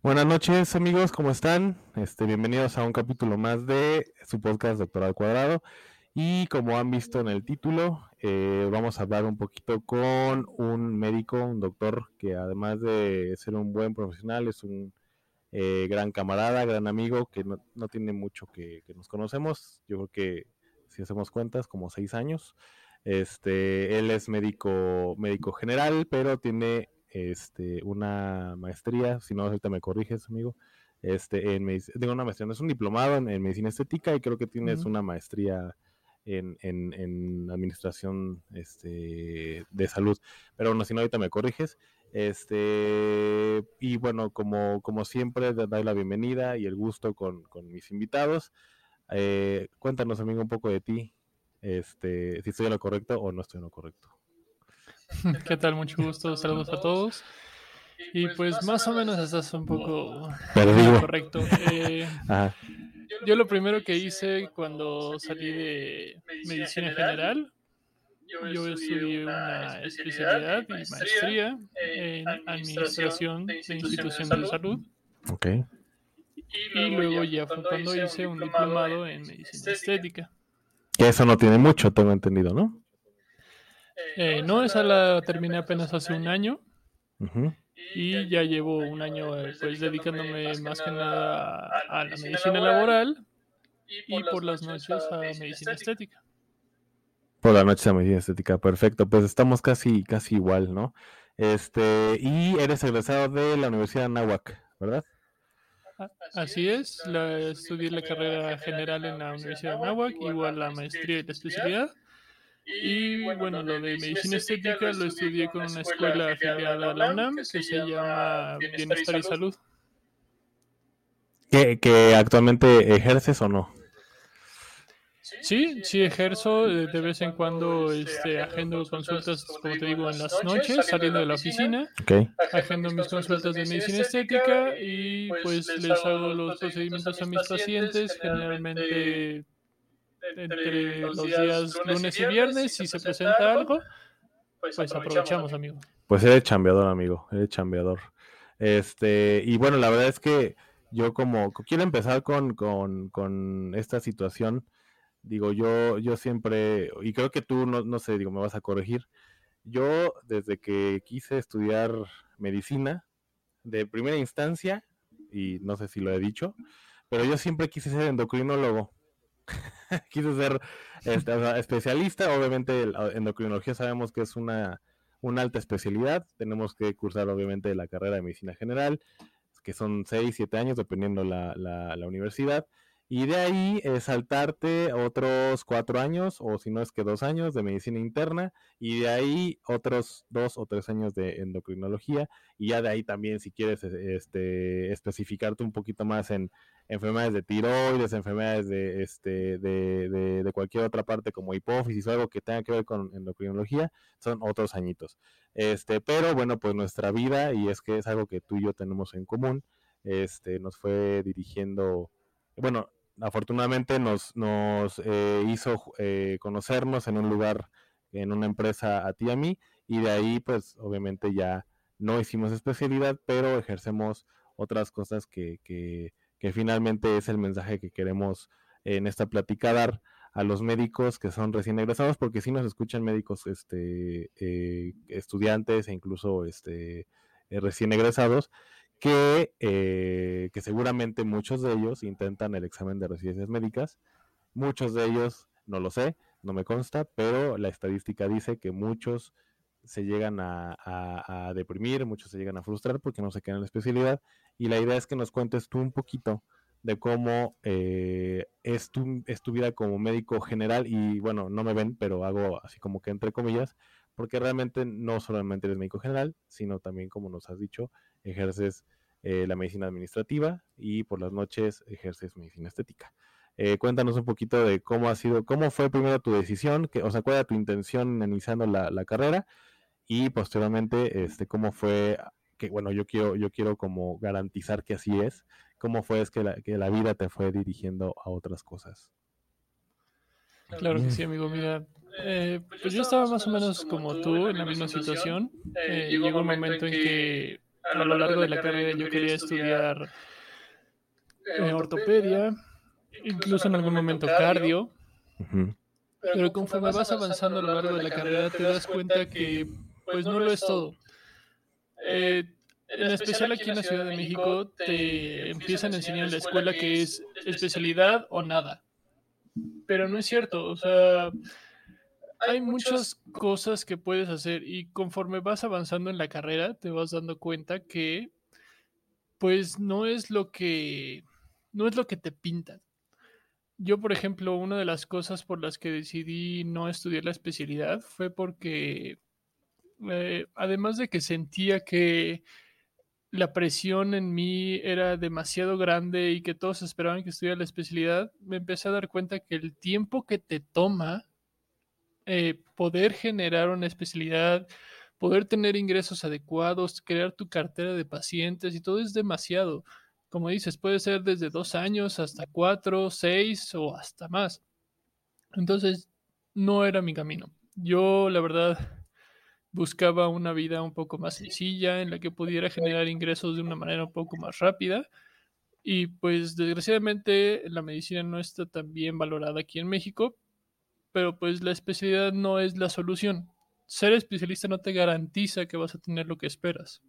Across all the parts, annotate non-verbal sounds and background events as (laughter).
Buenas noches amigos, ¿cómo están? Este, bienvenidos a un capítulo más de su podcast Doctor al Cuadrado. Y como han visto en el título, eh, vamos a hablar un poquito con un médico, un doctor que además de ser un buen profesional, es un eh, gran camarada, gran amigo, que no, tiene mucho que, que, nos conocemos. Yo creo que si hacemos cuentas, como seis años. Este, él es médico, médico general, pero tiene este, una maestría, si no, ahorita me corriges, amigo, este, en tengo una maestría, no es un diplomado en, en, medicina estética y creo que tienes uh -huh. una maestría en, en, en, administración este, de salud, pero bueno, si no, ahorita me corriges. Este, y bueno, como, como siempre, doy la bienvenida y el gusto con, con mis invitados. Eh, cuéntanos, amigo, un poco de ti, este, si estoy en lo correcto o no estoy en lo correcto. (laughs) ¿Qué tal? Mucho gusto, saludos a todos. Y pues más o menos estás un poco Perdido. correcto. Eh, (laughs) yo lo primero que hice cuando salí de medicina general, yo estudié una especialidad y maestría en administración de institución de salud. Ok. Y luego ya fue cuando hice un diplomado en medicina estética. Que eso no tiene mucho, tengo entendido, ¿no? Eh, no, esa la terminé apenas hace un año. Uh -huh. Y ya llevo un año eh, pues dedicándome más que nada a, la medicina laboral y por las noches a medicina estética. Por la noche a medicina estética, perfecto. Pues estamos casi, casi igual, ¿no? Este, y eres egresado de la Universidad de Anáhuac, ¿verdad? Así es, la, estudié la carrera general en la Universidad de Anáhuac, igual la maestría y la especialidad. Y bueno, lo de medicina estética lo estudié con una escuela afiliada a la UNAM que se llama Bienestar y Salud. ¿Que, que actualmente ejerces o no? Sí, sí ejerzo de vez en cuando este, agendo consultas, como te digo, en las noches, saliendo de la oficina. Okay. Agendo mis consultas de medicina estética y pues les hago los procedimientos a mis pacientes, generalmente entre los días lunes y viernes, si se presenta algo, pues aprovechamos, amigo. Pues eres chambeador, amigo, eres chambeador. Este, y bueno, la verdad es que yo como quiero empezar con, con, con esta situación, digo, yo, yo siempre, y creo que tú, no, no sé, digo, me vas a corregir, yo desde que quise estudiar medicina, de primera instancia, y no sé si lo he dicho, pero yo siempre quise ser endocrinólogo. (laughs) quise ser este, especialista. Obviamente, el, endocrinología sabemos que es una, una, alta especialidad. Tenemos que cursar, obviamente, la carrera de medicina general, que son 6, 7 años, dependiendo la, la, la universidad. Y de ahí eh, saltarte otros cuatro años, o si no es que dos años de medicina interna, y de ahí otros dos o tres años de endocrinología, y ya de ahí también, si quieres este, especificarte un poquito más en enfermedades de tiroides, enfermedades de, este, de, de, de cualquier otra parte como hipófisis o algo que tenga que ver con endocrinología, son otros añitos. Este, pero bueno, pues nuestra vida, y es que es algo que tú y yo tenemos en común, este, nos fue dirigiendo, bueno, afortunadamente nos, nos eh, hizo eh, conocernos en un lugar, en una empresa a ti y a mí, y de ahí pues obviamente ya no hicimos especialidad, pero ejercemos otras cosas que, que, que finalmente es el mensaje que queremos en esta plática dar a los médicos que son recién egresados, porque si nos escuchan médicos este, eh, estudiantes e incluso este, recién egresados, que, eh, que seguramente muchos de ellos intentan el examen de residencias médicas, muchos de ellos, no lo sé, no me consta, pero la estadística dice que muchos se llegan a deprimir, muchos se llegan a frustrar porque no se quedan en la especialidad, y la idea es que nos cuentes tú un poquito de cómo eh, es, tu, es tu vida como médico general, y bueno, no me ven, pero hago así como que entre comillas, porque realmente no solamente eres médico general, sino también, como nos has dicho, ejerces eh, la medicina administrativa y por las noches ejerces medicina estética. Eh, cuéntanos un poquito de cómo ha sido, cómo fue primero tu decisión, que, o sea, cuál era tu intención iniciando la, carrera y posteriormente, este, cómo fue, que bueno, yo quiero, yo quiero como garantizar que así es, cómo fue es que la vida te fue dirigiendo a otras cosas. Claro que sí, amigo. Mira, eh, pues yo estaba más o menos como tú en la misma situación. Eh, llegó un momento en que a lo largo de la carrera yo quería estudiar eh, ortopedia, incluso en algún momento cardio. Pero conforme vas avanzando a lo largo de la carrera te das cuenta que pues no lo es todo. en especial aquí en la Ciudad de México te empiezan a enseñar en la escuela que es especialidad o nada. Pero no es cierto, o sea, hay muchas cosas que puedes hacer y conforme vas avanzando en la carrera te vas dando cuenta que pues no es lo que no es lo que te pintan. Yo, por ejemplo, una de las cosas por las que decidí no estudiar la especialidad fue porque eh, además de que sentía que la presión en mí era demasiado grande y que todos esperaban que estudiara la especialidad, me empecé a dar cuenta que el tiempo que te toma eh, poder generar una especialidad, poder tener ingresos adecuados, crear tu cartera de pacientes y todo es demasiado. Como dices, puede ser desde dos años hasta cuatro, seis o hasta más. Entonces, no era mi camino. Yo, la verdad, buscaba una vida un poco más sencilla, en la que pudiera generar ingresos de una manera un poco más rápida. Y pues desgraciadamente la medicina no está tan bien valorada aquí en México, pero pues la especialidad no es la solución. Ser especialista no te garantiza que vas a tener lo que esperas.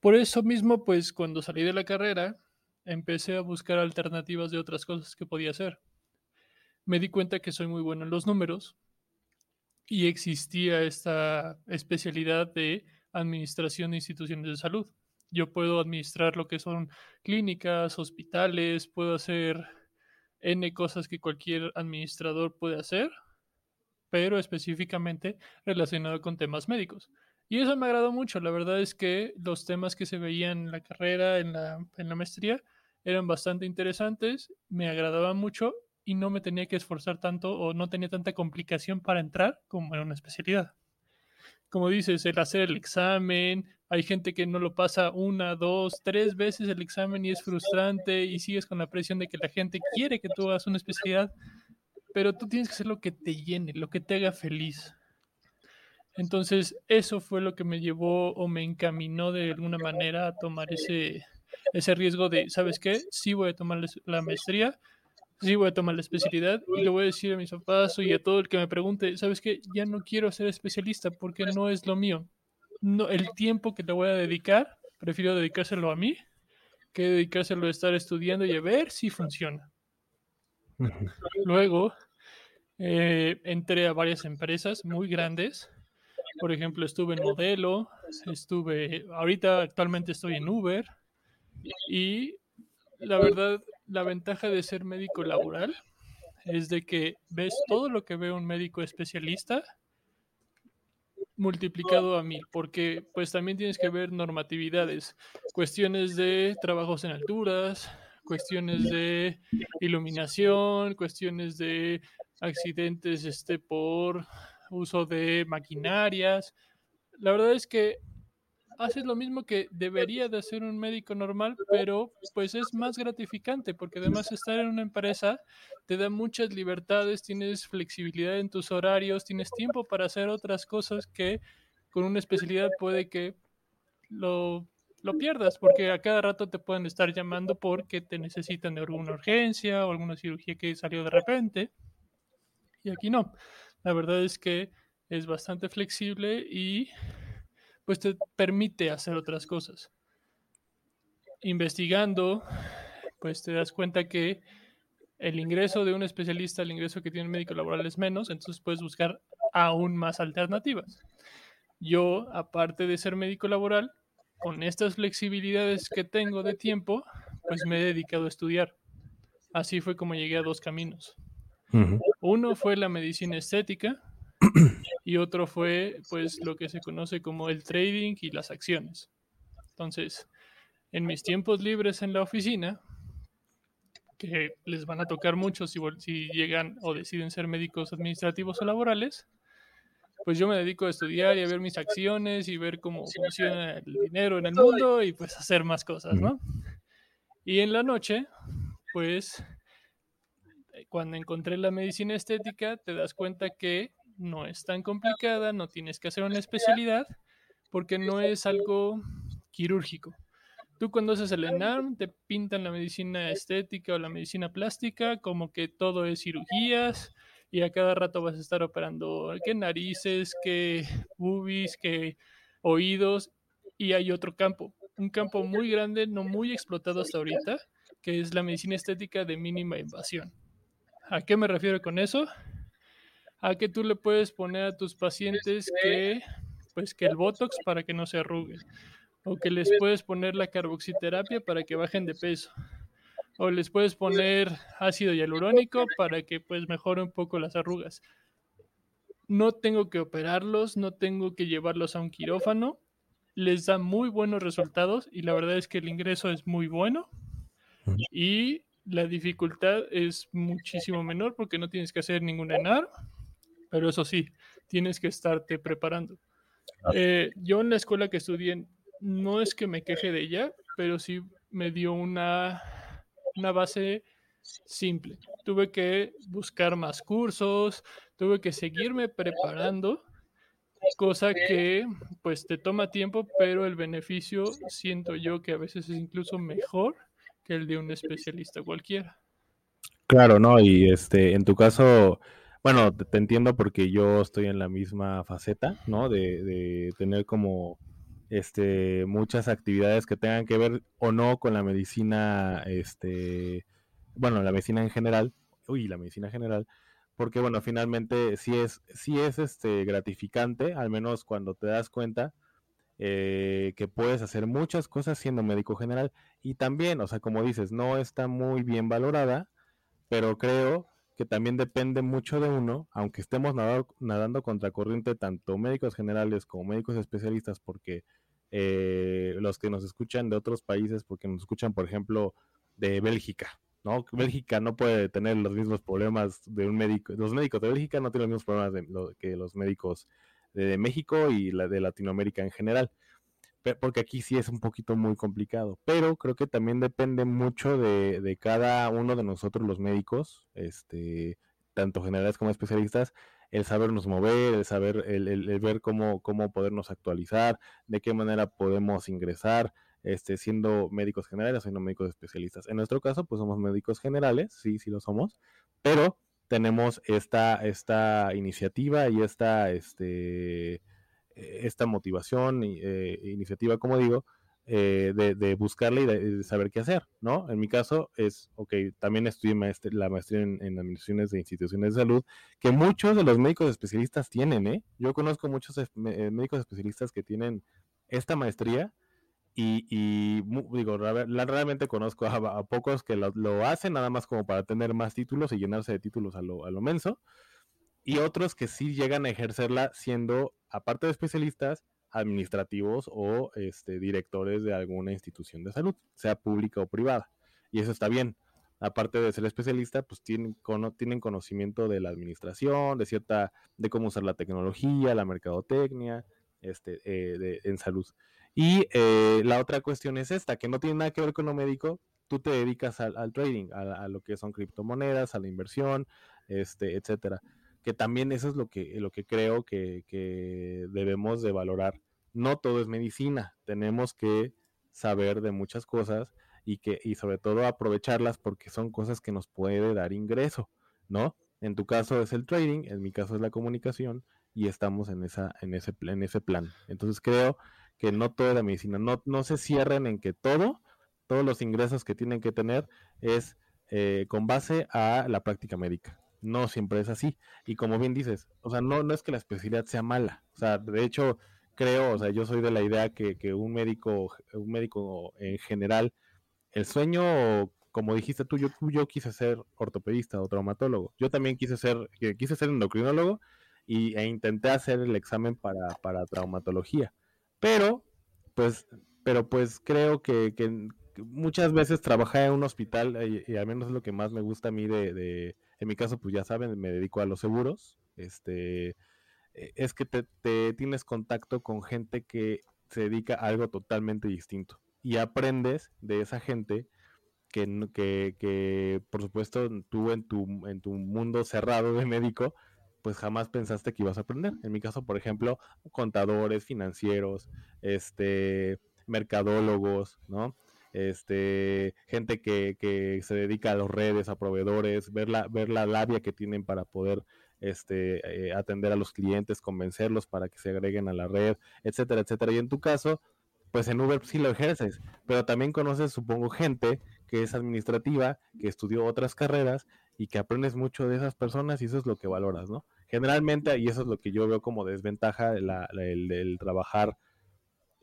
Por eso mismo, pues cuando salí de la carrera, empecé a buscar alternativas de otras cosas que podía hacer. Me di cuenta que soy muy bueno en los números, y existía esta especialidad de administración de instituciones de salud. Yo puedo administrar lo que son clínicas, hospitales, puedo hacer N cosas que cualquier administrador puede hacer, pero específicamente relacionado con temas médicos. Y eso me agradó mucho. La verdad es que los temas que se veían en la carrera, en la, en la maestría, eran bastante interesantes, me agradaban mucho y no me tenía que esforzar tanto o no tenía tanta complicación para entrar como en una especialidad. Como dices, el hacer el examen, hay gente que no lo pasa una, dos, tres veces el examen y es frustrante y sigues con la presión de que la gente quiere que tú hagas una especialidad, pero tú tienes que hacer lo que te llene, lo que te haga feliz. Entonces, eso fue lo que me llevó o me encaminó de alguna manera a tomar ese, ese riesgo de, ¿sabes qué? Sí voy a tomar la maestría, sí voy a tomar la especialidad y le voy a decir a mis papás y a todo el que me pregunte, ¿sabes qué? Ya no quiero ser especialista porque no es lo mío. No, el tiempo que le voy a dedicar, prefiero dedicárselo a mí que dedicárselo a estar estudiando y a ver si funciona. Luego eh, entré a varias empresas muy grandes. Por ejemplo, estuve en Modelo, estuve, ahorita actualmente estoy en Uber y la verdad la ventaja de ser médico laboral es de que ves todo lo que ve un médico especialista multiplicado a mil, porque pues también tienes que ver normatividades, cuestiones de trabajos en alturas, cuestiones de iluminación, cuestiones de accidentes este, por uso de maquinarias. La verdad es que haces lo mismo que debería de hacer un médico normal, pero pues es más gratificante porque además estar en una empresa te da muchas libertades, tienes flexibilidad en tus horarios, tienes tiempo para hacer otras cosas que con una especialidad puede que lo, lo pierdas porque a cada rato te pueden estar llamando porque te necesitan de alguna urgencia o alguna cirugía que salió de repente. Y aquí no. La verdad es que es bastante flexible y pues te permite hacer otras cosas. Investigando, pues te das cuenta que el ingreso de un especialista, el ingreso que tiene un médico laboral es menos, entonces puedes buscar aún más alternativas. Yo, aparte de ser médico laboral, con estas flexibilidades que tengo de tiempo, pues me he dedicado a estudiar. Así fue como llegué a dos caminos. Uno fue la medicina estética y otro fue pues lo que se conoce como el trading y las acciones. Entonces, en mis tiempos libres en la oficina, que les van a tocar mucho si, si llegan o deciden ser médicos administrativos o laborales, pues yo me dedico a estudiar y a ver mis acciones y ver cómo funciona el dinero en el mundo y pues hacer más cosas, ¿no? Y en la noche, pues cuando encontré la medicina estética, te das cuenta que no es tan complicada, no tienes que hacer una especialidad, porque no es algo quirúrgico. Tú cuando haces el ENARM te pintan la medicina estética o la medicina plástica como que todo es cirugías y a cada rato vas a estar operando qué narices, qué boobies, qué oídos y hay otro campo, un campo muy grande, no muy explotado hasta ahorita, que es la medicina estética de mínima invasión. ¿A qué me refiero con eso? A que tú le puedes poner a tus pacientes que pues que el botox para que no se arruguen o que les puedes poner la carboxiterapia para que bajen de peso, o les puedes poner ácido hialurónico para que pues mejore un poco las arrugas. No tengo que operarlos, no tengo que llevarlos a un quirófano, les da muy buenos resultados y la verdad es que el ingreso es muy bueno y la dificultad es muchísimo menor porque no tienes que hacer ningún ENAR, pero eso sí, tienes que estarte preparando. Eh, yo en la escuela que estudié no es que me queje de ella, pero sí me dio una, una base simple. Tuve que buscar más cursos, tuve que seguirme preparando, cosa que pues te toma tiempo, pero el beneficio siento yo que a veces es incluso mejor que el de un especialista cualquiera. Claro, ¿no? Y este, en tu caso, bueno, te, entiendo porque yo estoy en la misma faceta, ¿no? De, tener como este, muchas actividades que tengan que ver o no con la medicina, este, bueno, la medicina en general, uy, la medicina general, porque bueno, finalmente sí es, sí es este, gratificante, al menos cuando te das cuenta eh, que puedes hacer muchas cosas siendo médico general y también, o sea, como dices, no está muy bien valorada, pero creo que también depende mucho de uno, aunque estemos nadando, nadando contra corriente tanto médicos generales como médicos especialistas, porque eh, los que nos escuchan de otros países, porque nos escuchan, por ejemplo, de Bélgica, ¿no? Bélgica no puede tener los mismos problemas de un médico, los médicos de Bélgica no tienen los mismos problemas que los médicos de, México y la de Latinoamérica en general, porque aquí sí es un poquito muy complicado, pero creo que también depende mucho de, de cada uno de nosotros los médicos, este, tanto generales como especialistas, el sabernos mover, el saber, el, ver cómo, cómo podernos actualizar, de qué manera podemos ingresar, este, siendo médicos generales o siendo médicos especialistas. En nuestro caso, pues somos médicos generales, sí, sí lo somos, pero tenemos esta, esta iniciativa y esta, este, esta motivación, eh, iniciativa, como digo, eh, de, buscarle y de, saber qué hacer, ¿no? En mi caso es, ok, también estudié la maestría en, administraciones de instituciones de salud, que muchos de los médicos especialistas tienen, ¿eh? Yo conozco muchos eh, médicos especialistas que tienen esta maestría y, y digo, realmente conozco a, pocos que lo, lo, hacen nada más como para tener más títulos y llenarse de títulos a lo, a lo menso, y otros que sí llegan a ejercerla siendo, aparte de especialistas, administrativos o este, directores de alguna institución de salud, sea pública o privada. Y eso está bien. Aparte de ser especialista, pues tienen, tienen conocimiento de la administración, de cierta, de cómo usar la tecnología, la mercadotecnia, este, eh, en salud. Y eh, la otra cuestión es esta, que no tiene nada que ver con lo médico, tú te dedicas al, trading, a, a, lo que son criptomonedas, a la inversión, este, etcétera que también eso es lo que, lo que creo que, debemos de valorar. No todo es medicina, tenemos que saber de muchas cosas y que y sobre todo aprovecharlas porque son cosas que nos puede dar ingreso, ¿no? En tu caso es el trading, en mi caso es la comunicación y estamos en esa en ese en ese plan. Entonces creo que no toda la medicina, no, no se cierren en que todo, todos los ingresos que tienen que tener es eh, con base a la práctica médica no siempre es así. Y como bien dices, o sea, no, no es que la especialidad sea mala. O sea, de hecho, creo, o sea, yo soy de la idea que, que un médico, un médico en general, el sueño, como dijiste tú, yo, yo quise ser ortopedista o traumatólogo. Yo también quise ser, quise ser endocrinólogo y, e intenté hacer el examen para, para traumatología. Pero, pues, pero pues creo que, que muchas veces trabajé en un hospital y, al menos es lo que más me gusta a mí de, de, en mi caso, pues ya saben, me dedico a los seguros. Este, e, es que te, te tienes contacto con gente que se dedica a algo totalmente distinto y aprendes de esa gente que, que, que, por supuesto tú en tu, en tu mundo cerrado de médico pues jamás pensaste que ibas a aprender. En mi caso, por ejemplo, contadores, financieros, este, mercadólogos, ¿no? Este, gente que, que se dedica a las redes, a proveedores, ver la, ver la labia que tienen para poder este, eh, atender a los clientes, convencerlos para que se agreguen a la red, etcétera, etcétera. Y en tu caso, pues en Uber sí lo ejerces, pero también conoces, supongo, gente que es administrativa, que estudió otras carreras y que aprendes mucho de esas personas y eso es lo que valoras, ¿no? Generalmente, y eso es lo que yo veo como desventaja, el, trabajar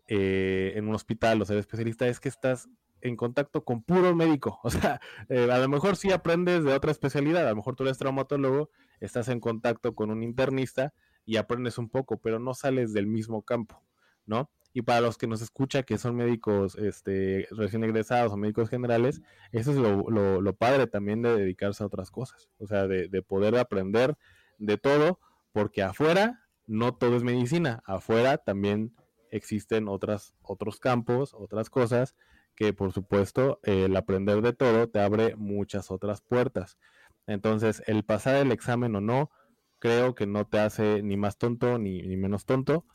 eh, en un hospital o ser especialista, es que estás en contacto con puro médico. (laughs) O sea, eh, a lo mejor sí aprendes de otra especialidad, a lo mejor tú eres traumatólogo, estás en contacto con un internista y aprendes un poco, pero no sales del mismo campo, ¿no? Y para los que nos escucha, que son médicos este, recién egresados o médicos generales, eso es lo, lo, padre también de dedicarse a otras cosas. O sea, de, de, poder aprender de todo, porque afuera no todo es medicina. Afuera también existen otras, otros campos, otras cosas, que por supuesto el aprender de todo te abre muchas otras puertas. Entonces, el pasar el examen o no, creo que no te hace ni más tonto ni, ni menos tonto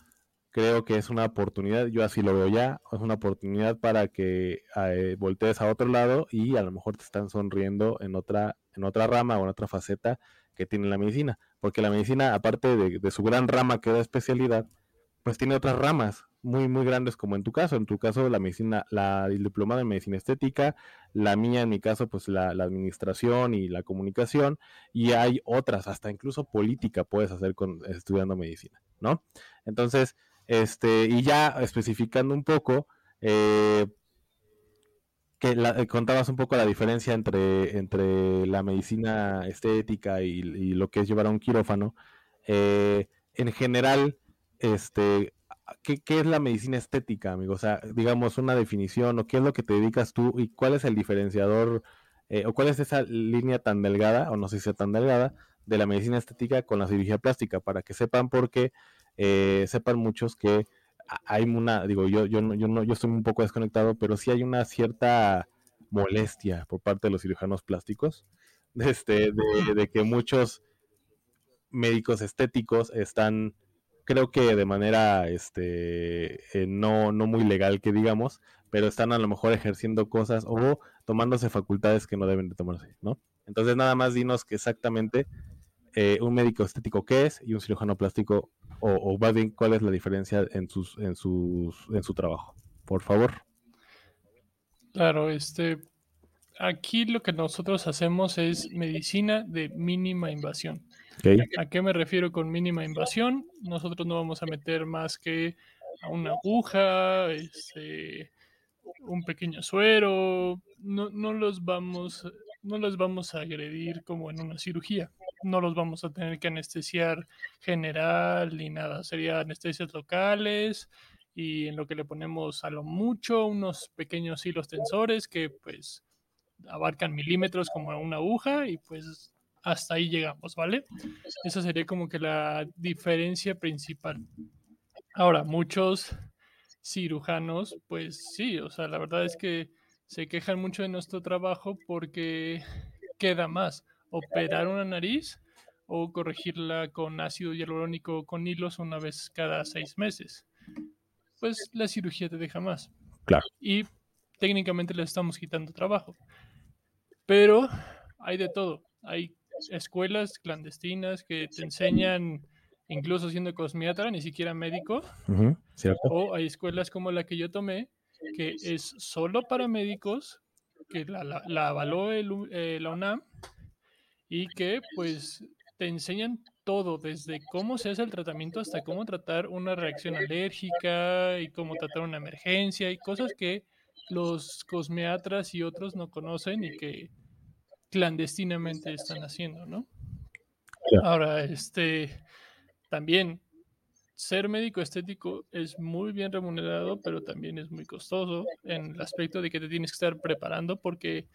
creo que es una oportunidad, yo así lo veo ya, es una oportunidad para que eh, voltees a otro lado y a lo mejor te están sonriendo en otra, en otra rama o en otra faceta que tiene la medicina, porque la medicina, aparte de, su gran rama que da especialidad, pues tiene otras ramas muy, muy grandes como en tu caso, en tu caso la medicina, la el diplomado en medicina estética, la mía en mi caso pues la, la administración y la comunicación, y hay otras, hasta incluso política puedes hacer con estudiando medicina, ¿no? Entonces, este, y ya especificando un poco, eh, que eh, contabas un poco la diferencia entre, entre la medicina estética y, lo que es llevar a un quirófano. Eh, en general, este, ¿qué, es la medicina estética, amigo? O sea, digamos una definición o qué es lo que te dedicas tú y cuál es el diferenciador o cuál es esa línea tan delgada, o no sé si sea tan delgada, de la medicina estética con la cirugía plástica, para que sepan por qué eh, sepan muchos que hay una, digo, yo, yo, yo, no, yo estoy un poco desconectado, pero sí hay una cierta molestia por parte de los cirujanos plásticos, este, de que muchos médicos estéticos están, creo que de manera este, eh, no, no muy legal que digamos, pero están a lo mejor ejerciendo cosas o tomándose facultades que no deben de tomarse, ¿no? Entonces nada más dinos que exactamente eh, un médico estético qué es y un cirujano plástico o, o más bien cuál es la diferencia en sus en sus en su trabajo por favor. Claro este aquí lo que nosotros hacemos es medicina de mínima invasión a qué me refiero con mínima invasión nosotros no vamos a meter más que a una aguja este, un pequeño suero no, no los vamos no los vamos a agredir como en una cirugía. No los vamos a tener que anestesiar general ni nada, sería anestesias locales y en lo que le ponemos a lo mucho unos pequeños hilos tensores que pues abarcan milímetros como una aguja y pues hasta ahí llegamos, ¿vale? Esa sería como que la diferencia principal. Ahora, muchos cirujanos, pues sí, o sea, la verdad es que se quejan mucho de nuestro trabajo porque queda más operar una nariz o corregirla con ácido hialurónico con hilos una vez cada seis meses. Pues la cirugía te deja más. Claro. Y técnicamente le estamos quitando trabajo. Pero hay de todo. Hay escuelas clandestinas que te enseñan, incluso siendo cosmiatra, ni siquiera médico. O hay escuelas como la que yo tomé, que es solo para médicos, que la, avaló eh, la UNAM y que pues te enseñan todo, desde cómo se hace el tratamiento hasta cómo tratar una reacción alérgica y cómo tratar una emergencia y cosas que los cosmeatras y otros no conocen y que clandestinamente están haciendo, ¿no? Ahora, este, también ser médico estético es muy bien remunerado, pero también es muy costoso en el aspecto de que te tienes que estar preparando porque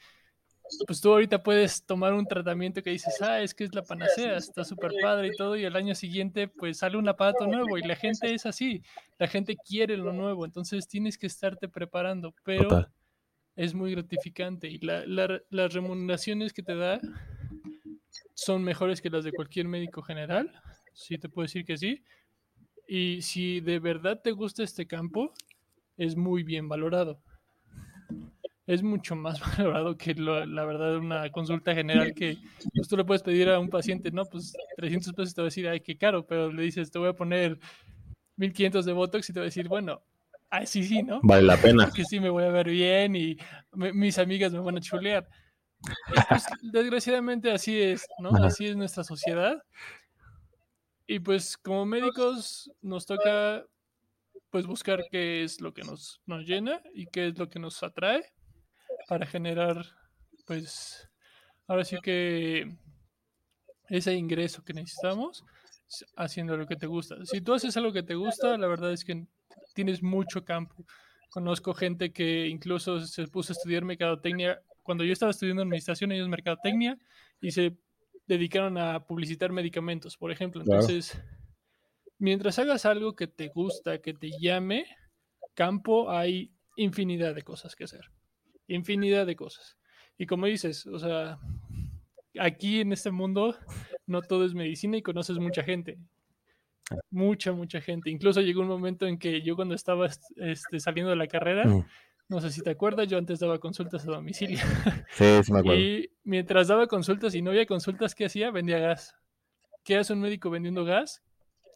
pues tú ahorita puedes tomar un tratamiento que dices, ah, es que es la panacea, está súper padre y todo, y al año siguiente pues sale un aparato nuevo y la gente es así, la gente quiere lo nuevo, entonces tienes que estarte preparando, pero es muy gratificante y las remuneraciones que te da son mejores que las de cualquier médico general, sí te puedo decir que sí, y si de verdad te gusta este campo, es muy bien valorado. Es mucho más (laughs) valorado que la verdad una consulta general que pues, tú le puedes pedir a un paciente, no, pues 300 pesos te va a decir, ay, qué caro, pero le dices, te voy a poner 1500 de Botox y te va a decir, bueno, ay, sí, sí, ¿no? Vale la pena. Que sí me voy a ver bien y mis amigas me van a chulear. Pues, desgraciadamente así es, ¿no? Así es nuestra sociedad. Y pues como médicos nos toca pues buscar qué es lo que nos, nos llena y qué es lo que nos atrae para generar, pues, ahora sí que ese ingreso que necesitamos haciendo lo que te gusta. Si tú haces algo que te gusta, la verdad es que tienes mucho campo. Conozco gente que incluso se puso a estudiar mercadotecnia. Cuando yo estaba estudiando administración, ellos mercadotecnia y se dedicaron a publicitar medicamentos, por ejemplo. Entonces, mientras hagas algo que te gusta, que te llame, campo, hay infinidad de cosas que hacer infinidad de cosas. Y como dices, o sea, aquí en este mundo no todo es medicina y conoces mucha gente. Mucha, mucha gente. Incluso llegó un momento en que yo cuando estaba este, saliendo de la carrera, mm. no sé si te acuerdas, yo antes daba consultas a domicilio. (laughs) Sí, sí me acuerdo. Y mientras daba consultas y no había consultas, ¿qué hacía? Vendía gas. ¿Qué hace un médico vendiendo gas?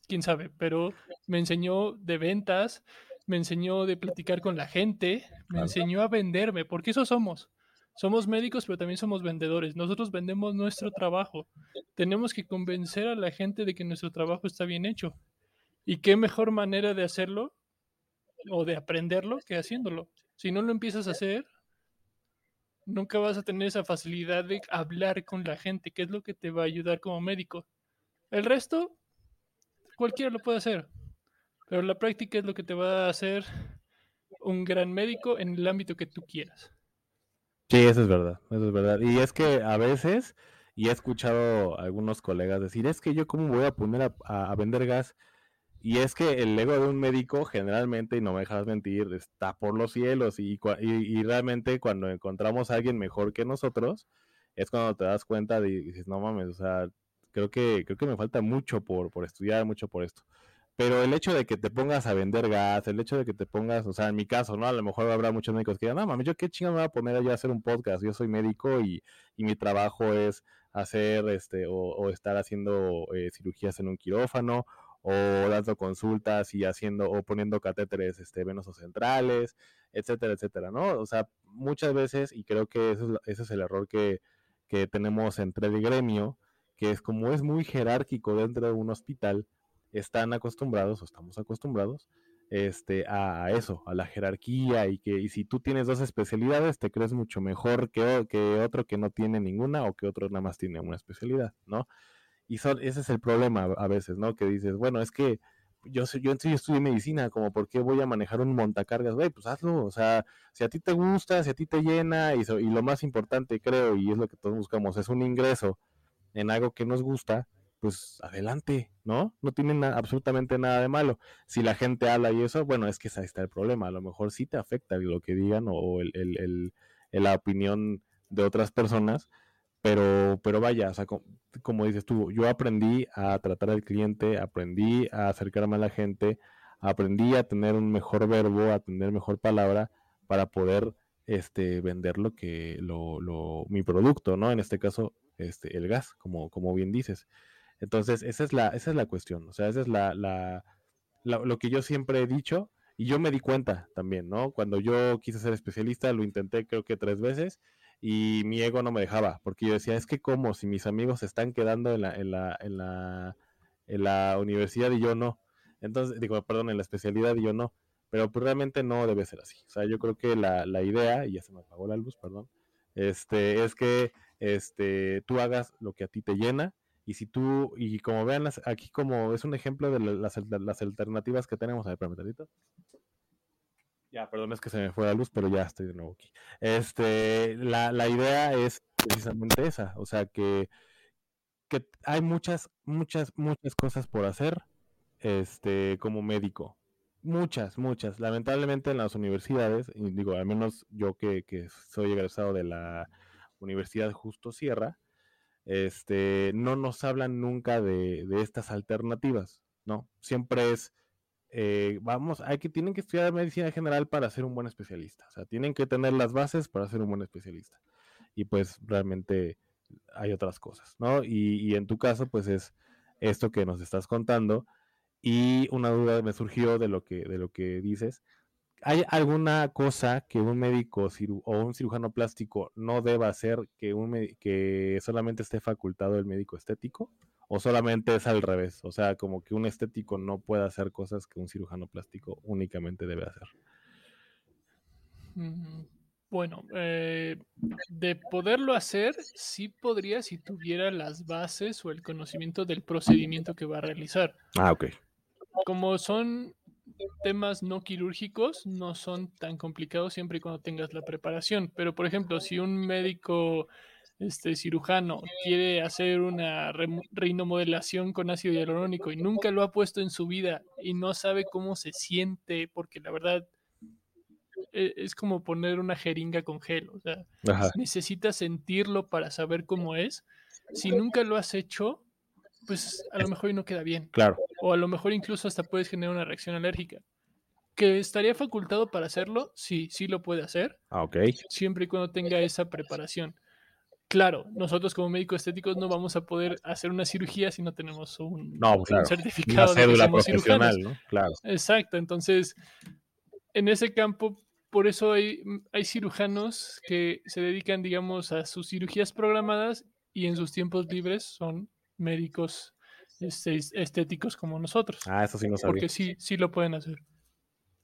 Quién sabe, pero me enseñó de ventas, me enseñó de platicar con la gente, me enseñó a venderme, porque eso somos. Somos médicos, pero también somos vendedores. Nosotros vendemos nuestro trabajo. Tenemos que convencer a la gente de que nuestro trabajo está bien hecho. ¿Y qué mejor manera de hacerlo o de aprenderlo que haciéndolo? Si no lo empiezas a hacer, nunca vas a tener esa facilidad de hablar con la gente, que es lo que te va a ayudar como médico. El resto, cualquiera lo puede hacer. Pero la práctica es lo que te va a hacer un gran médico en el ámbito que tú quieras. Sí, eso es verdad, eso es verdad. Y es que a veces, y he escuchado a algunos colegas decir, es que yo cómo voy a poner a, vender gas. Y es que el ego de un médico generalmente, y no me dejas mentir, está por los cielos. Y, y, realmente cuando encontramos a alguien mejor que nosotros, es cuando te das cuenta y dices, no mames, o sea, creo que, creo que me falta mucho por, por estudiar, mucho por esto. Pero el hecho de que te pongas a vender gas, el hecho de que te pongas, o sea, en mi caso, ¿no? A lo mejor habrá muchos médicos que digan, no, mami, yo qué chingada me voy a poner yo a hacer un podcast. Yo soy médico y, y mi trabajo es hacer, este, o, estar haciendo eh, cirugías en un quirófano, o dando consultas y haciendo, o poniendo catéteres, este, venosos centrales, etcétera, etcétera, ¿no? O sea, muchas veces, y creo que ese es, ese es el error que, que tenemos entre el gremio, que es como es muy jerárquico dentro de un hospital, están acostumbrados o estamos acostumbrados este, a, eso, a la jerarquía y que y si tú tienes dos especialidades te crees mucho mejor que, que otro que no tiene ninguna o que otro nada más tiene una especialidad, ¿no? Y son, ese es el problema a veces, ¿no? Que dices, bueno, es que yo, yo, yo estudié medicina, como por qué voy a manejar un montacargas, güey, pues hazlo, o sea, si a ti te gusta, si a ti te llena y, y lo más importante creo, y es lo que todos buscamos, es un ingreso en algo que nos gusta, pues adelante, ¿no? No tiene absolutamente nada de malo. Si la gente habla y eso, bueno, es que ahí está el problema. A lo mejor sí te afecta lo que digan o el, la opinión de otras personas, pero, pero vaya, o sea, como, dices tú, yo aprendí a tratar al cliente, aprendí a acercarme a la gente, aprendí a tener un mejor verbo, a tener mejor palabra para poder este, vender lo que, lo, lo, mi producto, ¿no? En este caso, este, el gas, como, como bien dices. Entonces, esa es la, esa es la cuestión, o sea, esa es la, la, lo que yo siempre he dicho y yo me di cuenta también, ¿no? Cuando yo quise ser especialista, lo intenté creo que tres veces y mi ego no me dejaba, porque yo decía, es que como si mis amigos se están quedando en la, en la, en la, en la universidad y yo no. Entonces, digo, perdón, en la especialidad y yo no. Pero pues realmente no debe ser así. O sea, yo creo que la, la idea, y ya se me apagó la luz, perdón, este, es que este, tú hagas lo que a ti te llena Y si tú, y como vean aquí como es un ejemplo de las, las alternativas que tenemos, a ver, permítame Ya, perdón, es que se me fue la luz, pero ya estoy de nuevo aquí. Este, la, la idea es precisamente esa, o sea que, que hay muchas, muchas, muchas cosas por hacer, este, como médico. Muchas, muchas. Lamentablemente en las universidades, y digo, al menos yo que, que soy egresado de la Universidad Justo Sierra, este, no nos hablan nunca de, de estas alternativas, ¿no? Siempre es, eh, vamos, hay que, tienen que estudiar medicina general para ser un buen especialista, o sea, tienen que tener las bases para ser un buen especialista. Y pues realmente hay otras cosas, ¿no? Y, y en tu caso, pues es esto que nos estás contando, y una duda me surgió de lo que, de lo que dices. ¿Hay alguna cosa que un médico o un cirujano plástico no deba hacer que, un, que solamente esté facultado el médico estético? ¿O solamente es al revés? O sea, como que un estético no puede hacer cosas que un cirujano plástico únicamente debe hacer. Mm, bueno, eh, de poderlo hacer, sí podría si tuviera las bases o el conocimiento del procedimiento que va a realizar. Ah, ok como son temas no quirúrgicos, no son tan complicados siempre y cuando tengas la preparación. Pero, por ejemplo, si un médico este, cirujano quiere hacer una reinomodelación con ácido hialurónico y nunca lo ha puesto en su vida y no sabe cómo se siente, porque la verdad e-, es como poner una jeringa con gel, o sea, necesitas sentirlo para saber cómo es. Si nunca lo has hecho, pues a lo mejor no queda bien. Claro. O a lo mejor incluso hasta puedes generar una reacción alérgica. ¿Que estaría facultado para hacerlo? Sí, sí lo puede hacer. Ah, ok. Siempre y cuando tenga esa preparación. Claro, nosotros como médicos estéticos no vamos a poder hacer una cirugía si no tenemos un, certificado de que profesional, ¿no? Claro. Exacto, entonces en ese campo, por eso hay, hay cirujanos que se dedican, digamos, a sus cirugías programadas y en sus tiempos libres son médicos este, estéticos como nosotros. Ah, eso sí no sabía. Porque sí, sí lo pueden hacer.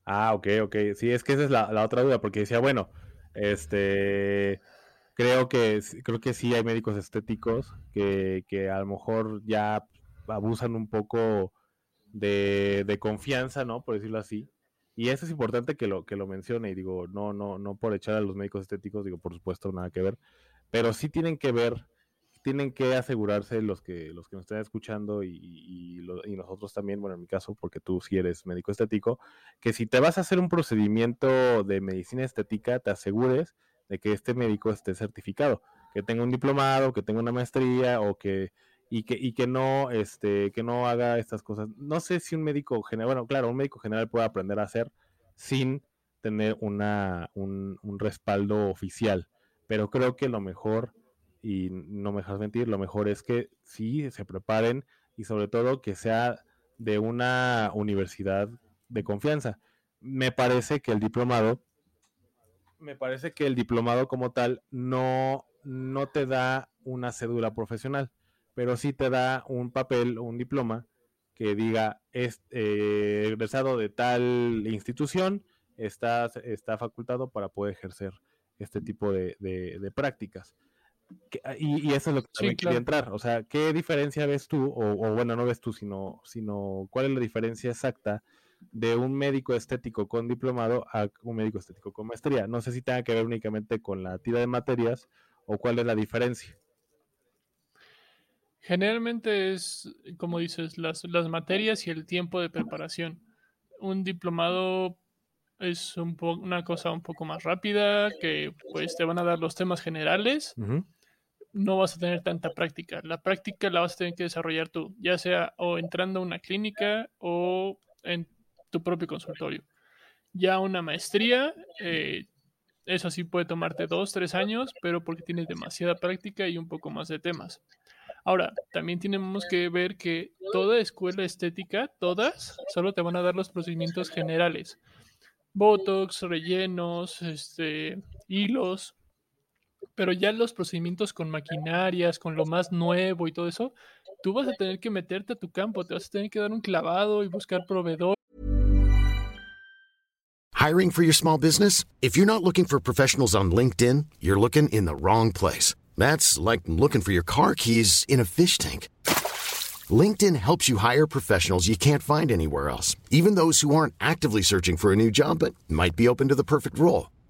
Ah, ok, ok. Sí, es que esa es la, otra duda, porque decía, bueno, este, creo que, creo que sí hay médicos estéticos que, que a lo mejor ya abusan un poco de, de, confianza, ¿no? Por decirlo así. Y eso es importante que lo, que lo mencione, y digo, no, no, no por echar a los médicos estéticos, digo, por supuesto, nada que ver, pero sí tienen que ver tienen que asegurarse los que, los que nos están escuchando y, nosotros también, bueno, en mi caso, porque tú sí eres médico estético, que si te vas a hacer un procedimiento de medicina estética, te asegures de que este médico esté certificado, que tenga un diplomado, que tenga una maestría o que y que, y que no este que no haga estas cosas. No sé si un médico general, bueno, claro, un médico general puede aprender a hacer sin tener una, un, un respaldo oficial, pero creo que lo mejor y no me dejas mentir, lo mejor es que sí se preparen y sobre todo que sea de una universidad de confianza. Me parece que el diplomado, me parece que el diplomado como tal no, no te da una cédula profesional, pero sí te da un papel o un diploma que diga es eh, egresado de tal institución, está, está facultado para poder ejercer este tipo de, de prácticas. Ah, y, eso es lo que también quería entrar. O sea, ¿qué diferencia ves tú? O, bueno, no ves tú, sino, sino cuál es la diferencia exacta de un médico estético con diplomado a un médico estético con maestría? No sé si tenga que ver únicamente con la tira de materias o cuál es la diferencia. Generalmente es, como dices, las, las materias y el tiempo de preparación. Un diplomado es un una cosa un poco más rápida, que pues te van a dar los temas generales no vas a tener tanta práctica. La práctica la vas a tener que desarrollar tú, ya sea o entrando a una clínica o en tu propio consultorio. Ya una maestría, eh, eso sí puede tomarte dos, tres años, pero porque tienes demasiada práctica y un poco más de temas. Ahora, también tenemos que ver que toda escuela estética, todas, solo te van a dar los procedimientos generales. Botox, rellenos, este, hilos, pero ya los procedimientos con maquinarias, con lo más nuevo y todo eso, tú vas a tener que meterte a tu campo, te vas a tener que dar un clavado y buscar proveedor. Hiring for your small business? If you're not looking for professionals on LinkedIn, you're looking in the wrong place. That's like looking for your car keys in a fish tank. LinkedIn helps you hire professionals you can't find anywhere else, even those who aren't actively searching for a new job but might be open to the perfect role.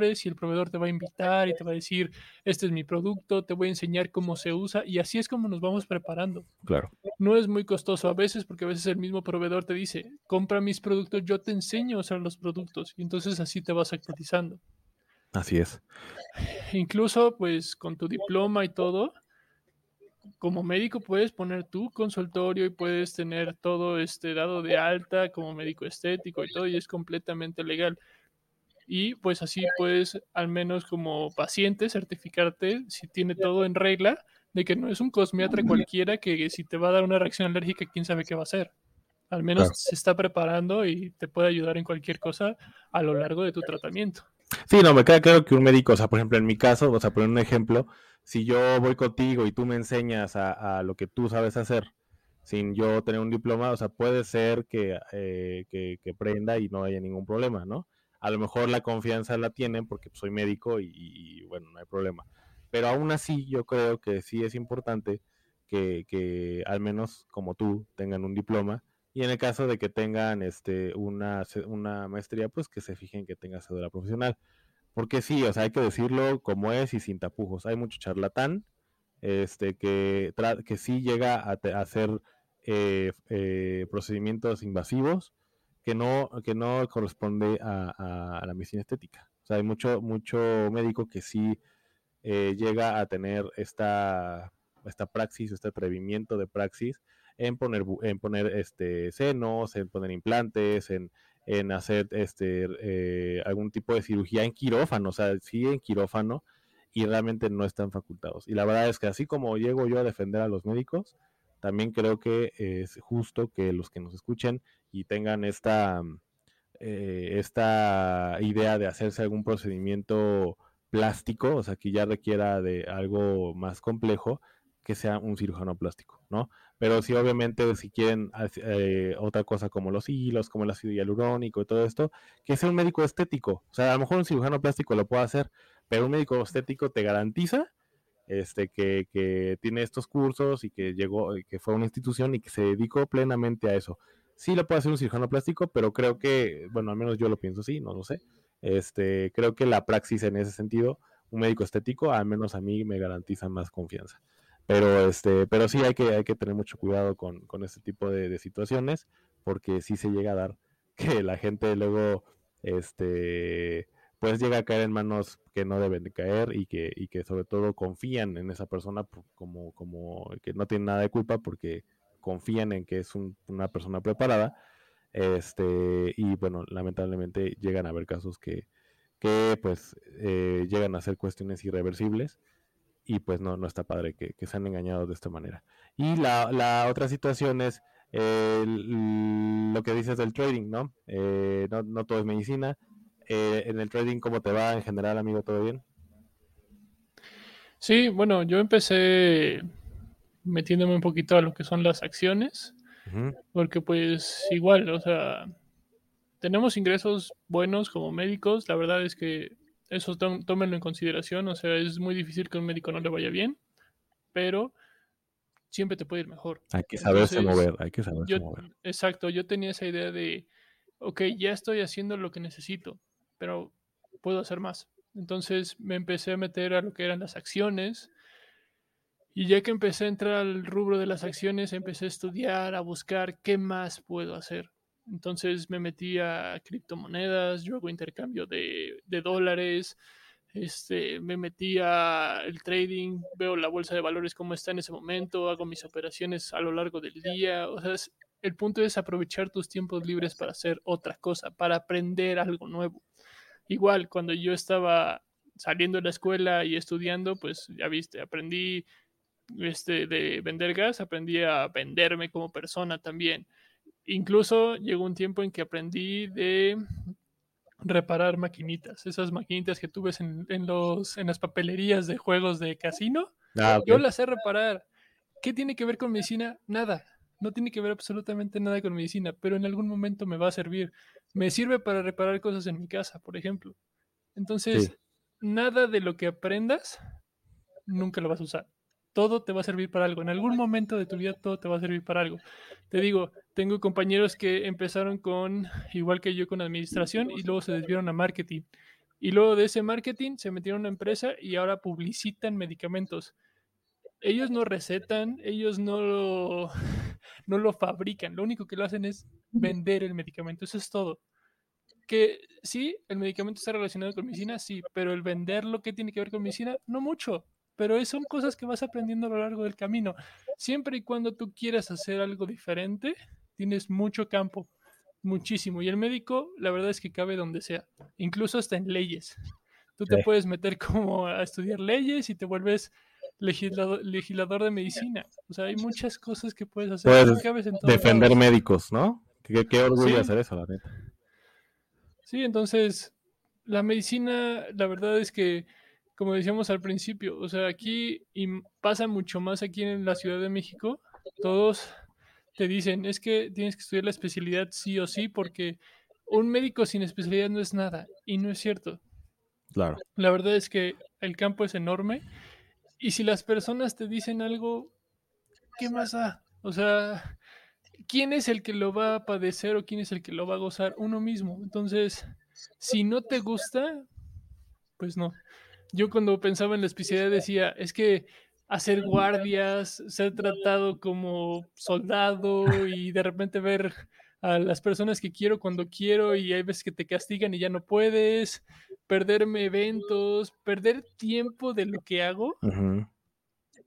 y el proveedor te va a invitar y te va a decir, este es mi producto, te voy a enseñar cómo se usa y así es como nos vamos preparando. Claro. No es muy costoso a veces porque a veces el mismo proveedor te dice, compra mis productos, yo te enseño a usar los productos y entonces así te vas actualizando. Así es. Incluso pues con tu diploma y todo, como médico puedes poner tu consultorio y puedes tener todo este dado de alta como médico estético y todo y es completamente legal y pues así puedes al menos como paciente certificarte si tiene todo en regla de que no es un cosmiatra cualquiera que si te va a dar una reacción alérgica quién sabe qué va a hacer. Al menos se está preparando y te puede ayudar en cualquier cosa a lo largo de tu tratamiento. Sí, no, me queda claro que un médico, o sea, por ejemplo, en mi caso, o sea, poner un ejemplo, si yo voy contigo y tú me enseñas a, lo que tú sabes hacer, sin yo tener un diploma, o sea, puede ser que, eh, que, que prenda y no haya ningún problema, ¿no? A lo mejor la confianza la tienen porque soy médico y, bueno, no hay problema. Pero aún así yo creo que sí es importante que, al menos como tú tengan un diploma y en el caso de que tengan este una, una maestría, pues que se fijen que tenga cédula profesional. Porque sí, o sea, hay que decirlo como es y sin tapujos. Hay mucho charlatán este, que, que sí llega a, hacer eh, eh, procedimientos invasivos que no, que no corresponde a, la medicina estética. O sea, hay mucho, mucho médico que sí eh, llega a tener esta, esta praxis, este atrevimiento de praxis en poner, en poner este, senos, en poner implantes, en, en hacer este, eh, algún tipo de cirugía en quirófano, o sea, sí en quirófano, y realmente no están facultados. Y la verdad es que así como llego yo a defender a los médicos, también creo que es justo que los que nos escuchen y tengan esta, eh, esta idea de hacerse algún procedimiento plástico, o sea, que ya requiera de algo más complejo, que sea un cirujano plástico, ¿no? Pero sí, obviamente, si quieren eh, otra cosa como los hilos, como el ácido hialurónico y todo esto, que sea un médico estético. O sea, a lo mejor un cirujano plástico lo puede hacer, pero un médico estético te garantiza este, que, que tiene estos cursos y que llegó, que fue una institución y que se dedicó plenamente a eso sí lo puede hacer un cirujano plástico, pero creo que, bueno, al menos yo lo pienso así, no lo sé. Este, creo que la praxis en ese sentido, un médico estético, al menos a mí me garantiza más confianza. Pero este, pero sí hay que, hay que tener mucho cuidado con, con este tipo de, situaciones, porque sí se llega a dar (laughs) que la gente luego este pues llega a caer en manos que no deben de caer y que, y que sobre todo confían en esa persona como, como que no tiene nada de culpa porque confían en que es una persona preparada. Este, y bueno, lamentablemente llegan a haber casos que, que pues eh, llegan a ser cuestiones irreversibles y pues no, no está padre que, que sean engañados de esta manera. Y la, la otra situación es lo que dices del trading, ¿no? Eh, no, no todo es medicina. Eh, en el trading, ¿cómo te va en general, amigo? ¿Todo bien? Sí, bueno, yo empecé metiéndome un poquito a lo que son las acciones, porque pues igual, o sea, tenemos ingresos buenos como médicos, la verdad es que eso tómenlo en consideración, o sea, es muy difícil que un médico no le vaya bien, pero siempre te puede ir mejor. Hay que saberse mover, hay que saberse mover. Exacto, yo tenía esa idea de, ok, ya estoy haciendo lo que necesito, pero puedo hacer más. Entonces me empecé a meter a lo que eran las acciones, y ya que empecé a entrar al rubro de las acciones, empecé a estudiar, a buscar qué más puedo hacer. Entonces me metí a criptomonedas, yo hago intercambio de, dólares, este, me metí a el trading, veo la bolsa de valores cómo está en ese momento, hago mis operaciones a lo largo del día. O sea, el punto es aprovechar tus tiempos libres para hacer otra cosa, para aprender algo nuevo. Igual, cuando yo estaba saliendo de la escuela y estudiando, pues ya viste, aprendí este, de vender gas, aprendí a venderme como persona también. Incluso llegó un tiempo en que aprendí de reparar maquinitas, esas maquinitas que tú ves en, los, en las papelerías de juegos de casino. Ah, yo las sé reparar. ¿Qué tiene que ver con medicina? Nada. No tiene que ver absolutamente nada con medicina, pero en algún momento me va a servir. Me sirve para reparar cosas en mi casa, por ejemplo. Entonces, nada de lo que aprendas nunca lo vas a usar todo te va a servir para algo. En algún momento de tu vida todo te va a servir para algo. Te digo, tengo compañeros que empezaron con, igual que yo, con administración y luego se desviaron a marketing. Y luego de ese marketing se metieron a una empresa y ahora publicitan medicamentos. Ellos no recetan, ellos no lo, (laughs) no lo fabrican. Lo único que lo hacen es vender el medicamento. Eso es todo. Que sí, el medicamento está relacionado con medicina, sí, pero el venderlo, ¿qué tiene que ver con medicina? No mucho pero son cosas que vas aprendiendo a lo largo del camino. Siempre y cuando tú quieras hacer algo diferente, tienes mucho campo, muchísimo. Y el médico, la verdad es que cabe donde sea, incluso hasta en leyes. Tú te puedes meter como a estudiar leyes y te vuelves legislador, de medicina. O sea, hay muchas cosas que puedes hacer. Puedes defender médicos, ¿no? Qué, orgullo hacer eso, la neta. Sí, entonces, la medicina, la verdad es que como decíamos al principio, o sea, aquí y pasa mucho más aquí en la Ciudad de México, todos te dicen, es que tienes que estudiar la especialidad sí o sí, porque un médico sin especialidad no es nada, y no es cierto. Claro. La verdad es que el campo es enorme, y si las personas te dicen algo, ¿qué más da? O sea, ¿quién es el que lo va a padecer o quién es el que lo va a gozar? Uno mismo. Entonces, si no te gusta, pues no yo cuando pensaba en la especialidad decía, es que hacer guardias, ser tratado como soldado y de repente ver a las personas que quiero cuando quiero y hay veces que te castigan y ya no puedes, perderme eventos, perder tiempo de lo que hago,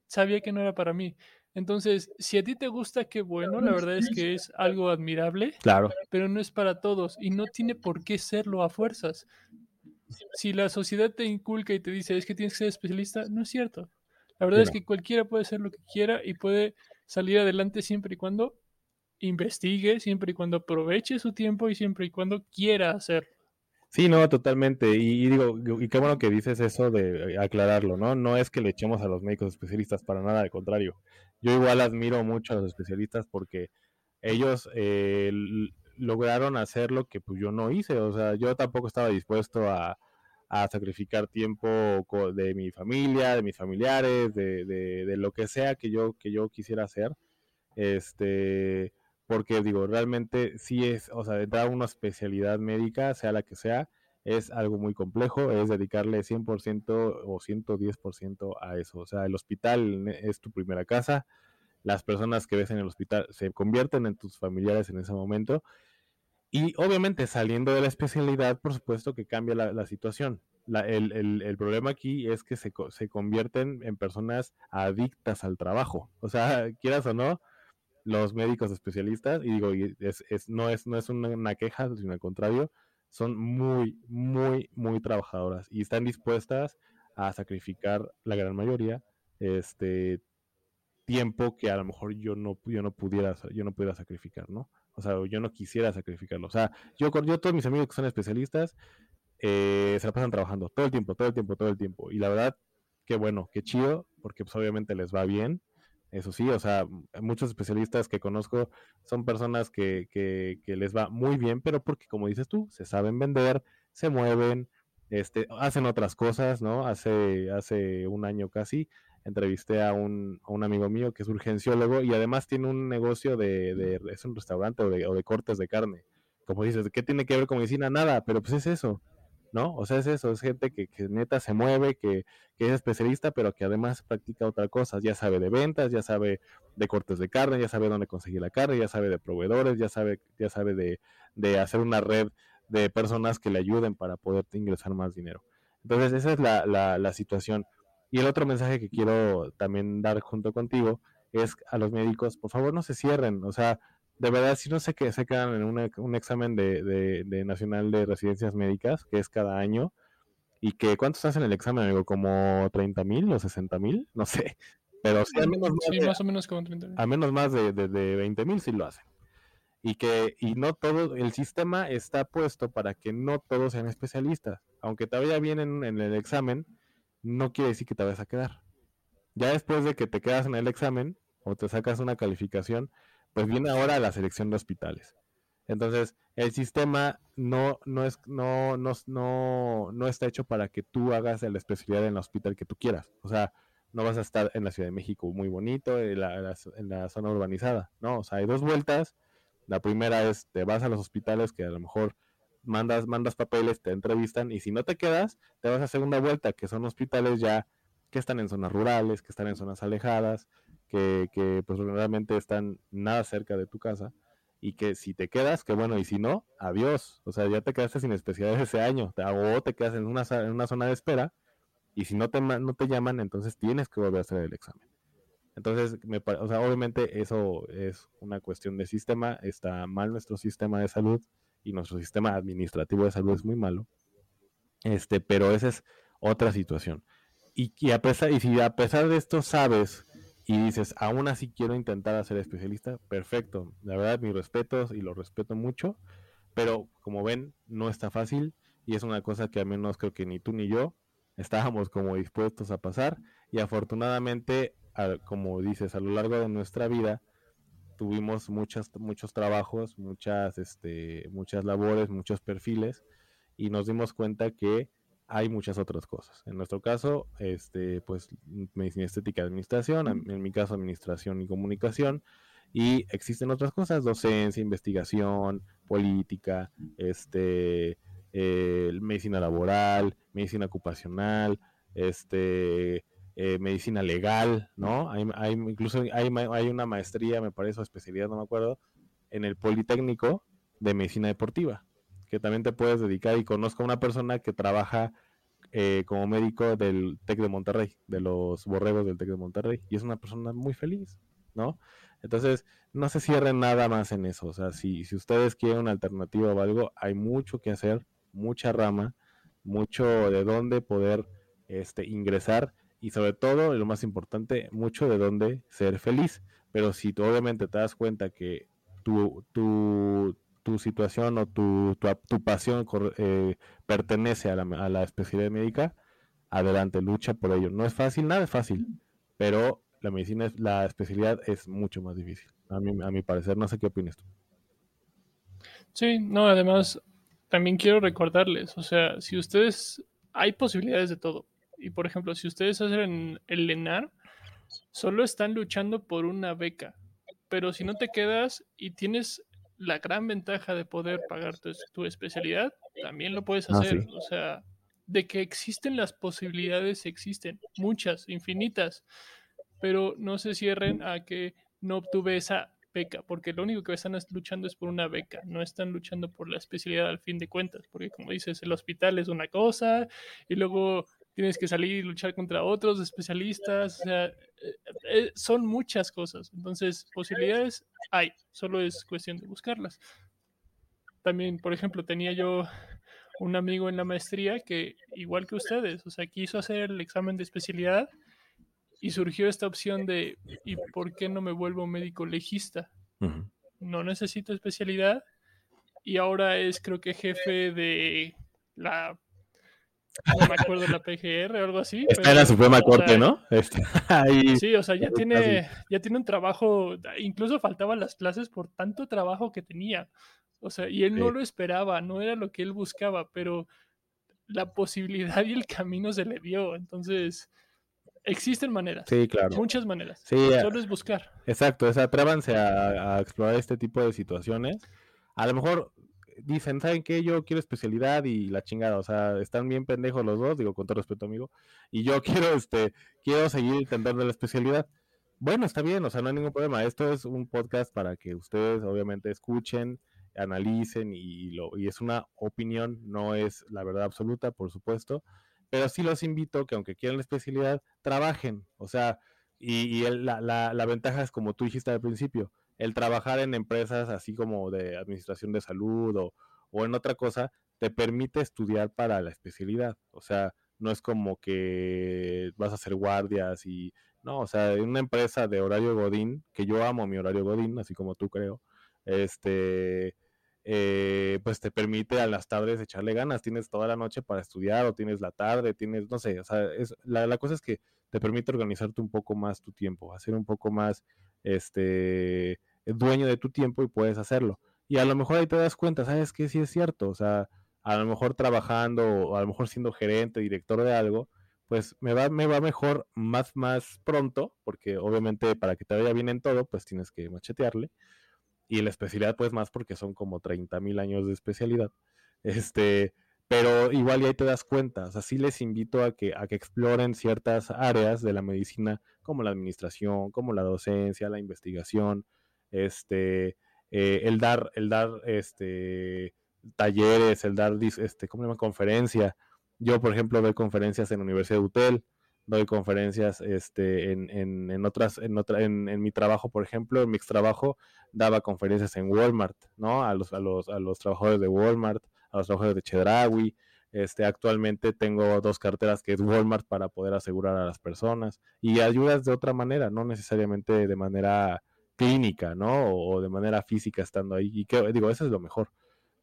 sabía que no era para mí. Entonces, si a ti te gusta, qué bueno, la verdad es que es algo admirable, claro. pero no es para todos y no tiene por qué serlo a fuerzas si la sociedad te inculca y te dice es que tienes que ser especialista, no es cierto. La verdad es que cualquiera puede hacer lo que quiera y puede salir adelante siempre y cuando investigue, siempre y cuando aproveche su tiempo y siempre y cuando quiera hacerlo. Sí, no, totalmente. Y, digo, y qué bueno que dices eso de aclararlo, ¿no? No es que le echemos a los médicos especialistas para nada, al contrario. Yo igual admiro mucho a los especialistas porque ellos eh, lograron hacer lo que pues yo no hice, o sea, yo tampoco estaba dispuesto a, sacrificar tiempo de mi familia, de mis familiares, de, de, lo que sea que yo, que yo quisiera hacer, este, porque digo, realmente sí es, o sea, dar una especialidad médica, sea la que sea, es algo muy complejo, es dedicarle 100% o 110% a eso, o sea, el hospital es tu primera casa, las personas que ves en el hospital se convierten en tus familiares en ese momento y obviamente saliendo de la especialidad, por supuesto que cambia la, situación. el, problema aquí es que se, se, convierten en personas adictas al trabajo. O sea, (laughs) quieras o no, los médicos especialistas, y digo, es, es, no, es, no es una, queja, sino al contrario, son muy, muy, muy trabajadoras y están dispuestas a sacrificar la gran mayoría este tiempo que a lo mejor yo no, yo yo no pudiera sacrificar, ¿no? O sea, yo no quisiera sacrificarlo. O sea, yo, yo todos mis amigos que son especialistas eh, se la pasan trabajando todo el tiempo, todo el tiempo, todo el tiempo. Y la verdad, qué bueno, qué chido, porque pues obviamente les va bien. Eso sí, o sea, muchos especialistas que conozco son personas que, que, que les va muy bien, pero porque como dices tú, se saben vender, se mueven, este, hacen otras cosas, ¿no? Hace, hace un año casi entrevisté a un, a un amigo mío que es urgenciólogo y además tiene un negocio de, de es un restaurante o de, o de, cortes de carne. Como dices, ¿qué tiene que ver con medicina? Nada, pero pues es eso, ¿no? O sea, es eso, es gente que, que neta se mueve, que, que, es especialista, pero que además practica otra cosa. Ya sabe de ventas, ya sabe de cortes de carne, ya sabe dónde conseguir la carne, ya sabe de proveedores, ya sabe, ya sabe de, de hacer una red de personas que le ayuden para poder ingresar más dinero. Entonces, esa es la, la, la situación. Y el otro mensaje que quiero también dar junto contigo es a los médicos, por favor no se cierren, o sea, de verdad, si no sé que se quedan en un examen de, de, nacional de residencias médicas, que es cada año, y que ¿cuántos hacen el examen, amigo? ¿Como 30 mil o 60 mil? No sé. Pero sí, al menos más, o menos como 30 A menos más de, de, de 20 mil sí lo hacen. Y que, y no todo, el sistema está puesto para que no todos sean especialistas. Aunque te vaya bien en, en el examen, no quiere decir que te vayas a quedar. Ya después de que te quedas en el examen o te sacas una calificación, pues viene ahora la selección de hospitales. Entonces, el sistema no, no, es, no, no, no, no está hecho para que tú hagas la especialidad en el hospital que tú quieras. O sea, no vas a estar en la Ciudad de México muy bonito, en la, en la zona urbanizada. No, o sea, hay dos vueltas. La primera es, te vas a los hospitales que a lo mejor mandas, mandas papeles, te entrevistan y si no te quedas, te vas a segunda vuelta, que son hospitales ya que están en zonas rurales, que están en zonas alejadas, que, que pues realmente están nada cerca de tu casa y que si te quedas, que bueno, y si no, adiós, o sea, ya te quedaste sin especialidades ese año, o te quedas en una, en una zona de espera y si no te, no te llaman, entonces tienes que volver a hacer el examen. Entonces, me, o sea, obviamente eso es una cuestión de sistema, está mal nuestro sistema de salud, y nuestro sistema administrativo de salud es muy malo. Este, pero esa es otra situación. Y, a pesar, y si a pesar de esto sabes y dices, aún así quiero intentar ser especialista, perfecto. La verdad, mis respetos y lo respeto mucho, pero como ven, no está fácil y es una cosa que al menos creo que ni tú ni yo estábamos como dispuestos a pasar y afortunadamente, como dices, a lo largo de nuestra vida, tuvimos muchas, muchos trabajos, muchas, este, muchas labores, muchos perfiles y nos dimos cuenta que hay muchas otras cosas. En nuestro caso, este, pues medicina estética y administración, en mi caso administración y comunicación, y existen otras cosas, docencia, investigación, política, este, eh, medicina laboral, medicina ocupacional, este, eh, medicina legal, ¿no? Hay, incluso hay, hay, una maestría, me parece, o especialidad, no me acuerdo, en el Politécnico de Medicina Deportiva, que también te puedes dedicar y conozco a una persona que trabaja eh, como médico del TEC de Monterrey, de los borregos del TEC de Monterrey, y es una persona muy feliz, ¿no? Entonces, no se cierren nada más en eso, o sea, si, si ustedes quieren una alternativa o algo, hay mucho que hacer, mucha rama, mucho de dónde poder este, ingresar y sobre todo, lo más importante, mucho de dónde ser feliz. Pero si tú obviamente te das cuenta que tu, tu, tu situación o tu, tu, pasión eh, pertenece a la, a la especialidad médica, adelante, lucha por ello. No es fácil, nada es fácil, pero la medicina, la especialidad es mucho más difícil, a mi, a mi parecer. No sé qué opinas tú. Sí, no, además, también quiero recordarles, o sea, si ustedes, hay posibilidades de todo. Y por ejemplo, si ustedes hacen el LENAR, solo están luchando por una beca. Pero si no te quedas y tienes la gran ventaja de poder pagar tu, especialidad, también lo puedes ah, hacer. O sea, de que existen las posibilidades, existen muchas, infinitas, pero no se cierren a que no obtuve esa beca, porque lo único que están luchando es por una beca, no están luchando por la especialidad al fin de cuentas, porque como dices, el hospital es una cosa y luego tienes que salir y luchar contra otros especialistas, o sea, eh, eh, son muchas cosas. Entonces, posibilidades hay, solo es cuestión de buscarlas. También, por ejemplo, tenía yo un amigo en la maestría que, igual que ustedes, o sea, quiso hacer el examen de especialidad y surgió esta opción de, ¿y por qué no me vuelvo médico legista? No necesito especialidad y ahora es creo que jefe de la no me acuerdo la PGR o algo así. Está en la Suprema Corte, ¿no? Sí, o sea, ya tiene, ya tiene un trabajo, incluso faltaban las clases por tanto trabajo que tenía. O sea, y él no lo esperaba, no era lo que él buscaba, pero la posibilidad (laughs) y el camino se le dio. Entonces, existen maneras. Sí, claro. Muchas maneras. Sí, Solo es buscar. Exacto, o sea, atrévanse a, a explorar este tipo de situaciones. A lo mejor dicen, ¿saben qué? Yo quiero especialidad y la chingada, o sea, están bien pendejos los dos, digo con todo respeto, amigo, y yo (laughs) quiero, este, quiero seguir intentando la especialidad. Bueno, está bien, o sea, no hay ningún problema. Esto es un podcast para que ustedes, obviamente, escuchen, analicen y, lo, y es una opinión, no es la verdad absoluta, por supuesto, pero sí los invito que aunque quieran la especialidad, trabajen. O sea, y, la, la, ventaja es como tú dijiste al principio, el trabajar en empresas así como de administración de salud o, o en otra cosa, te permite estudiar para la especialidad. O sea, no es como que vas a hacer guardias y no, o sea, una empresa de horario Godín, que yo amo mi horario Godín, así como tú creo, este, eh, pues te permite a las tardes echarle ganas, tienes toda la noche para estudiar o tienes la tarde, tienes, no sé, o sea, es, la, la cosa es que te permite organizarte un poco más tu tiempo, hacer un poco más, este, dueño de tu tiempo y puedes hacerlo. Y a lo mejor ahí te das cuenta, ¿sabes qué? Sí es cierto, o sea, a lo mejor trabajando o a lo mejor siendo gerente, director de algo, pues me va, me va mejor más, más pronto, porque obviamente para que te vaya bien en todo, pues tienes que machetearle. Y la especialidad, pues más porque son como 30 mil años de especialidad. Este, pero igual y ahí te das cuenta, o sea, sí les invito a que, a que exploren ciertas áreas de la medicina, como la administración, como la docencia, la investigación, este, eh, el dar, el dar, este, talleres, el dar, este, ¿cómo se? Conferencia, yo, por ejemplo, doy conferencias en la Universidad de UTEL, doy conferencias este, en, en, en otras, en, otra, en, en, mi trabajo, por ejemplo, en mi trabajo daba conferencias en Walmart, ¿no? A los, a los, a los trabajadores de Walmart, a los trabajadores de Chedraui. Este, actualmente tengo dos carteras que es Walmart para poder asegurar a las personas y ayudas de otra manera, no necesariamente de manera clínica, ¿no? O, de manera física estando ahí. Y que, digo, eso es lo mejor.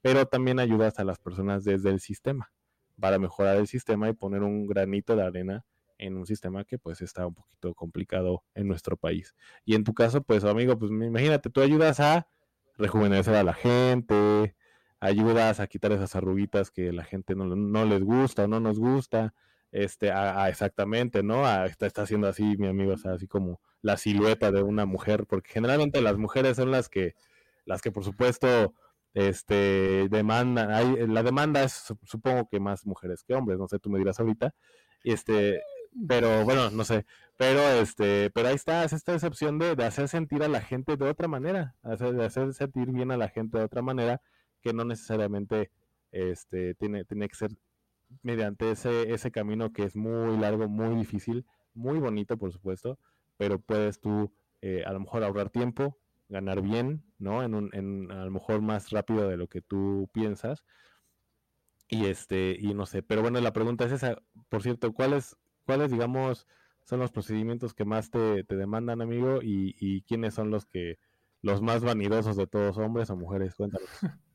Pero también ayudas a las personas desde el sistema para mejorar el sistema y poner un granito de arena en un sistema que pues está un poquito complicado en nuestro país. Y en tu caso, pues amigo, pues imagínate, tú ayudas a rejuvenecer a la gente, ayudas a quitar esas arruguitas que la gente no les gusta o no nos gusta, este, a, exactamente, ¿no? A, está, está haciendo así, mi amigo, o sea, así como la silueta de una mujer, porque generalmente las mujeres son las que, las que por supuesto, este, demanda, hay, la demanda es supongo que más mujeres que hombres, no sé, tú me dirás ahorita, este, pero bueno, no sé, pero este, pero ahí está, es esta excepción de, de hacer sentir a la gente de otra manera, hacer, de hacer sentir bien a la gente de otra manera, que no necesariamente este, tiene, tiene que ser mediante ese, ese camino que es muy largo, muy difícil, muy bonito por supuesto, pero puedes tú eh, a lo mejor ahorrar tiempo, ganar bien, ¿no? En, un, en a lo mejor más rápido de lo que tú piensas. Y este, y no sé, pero bueno, la pregunta es esa, por cierto, ¿cuáles, cuáles digamos, son los procedimientos que más te, te demandan, amigo? Y, y quiénes son los que, los más vanidosos de todos, hombres o mujeres? Cuéntanos. (laughs)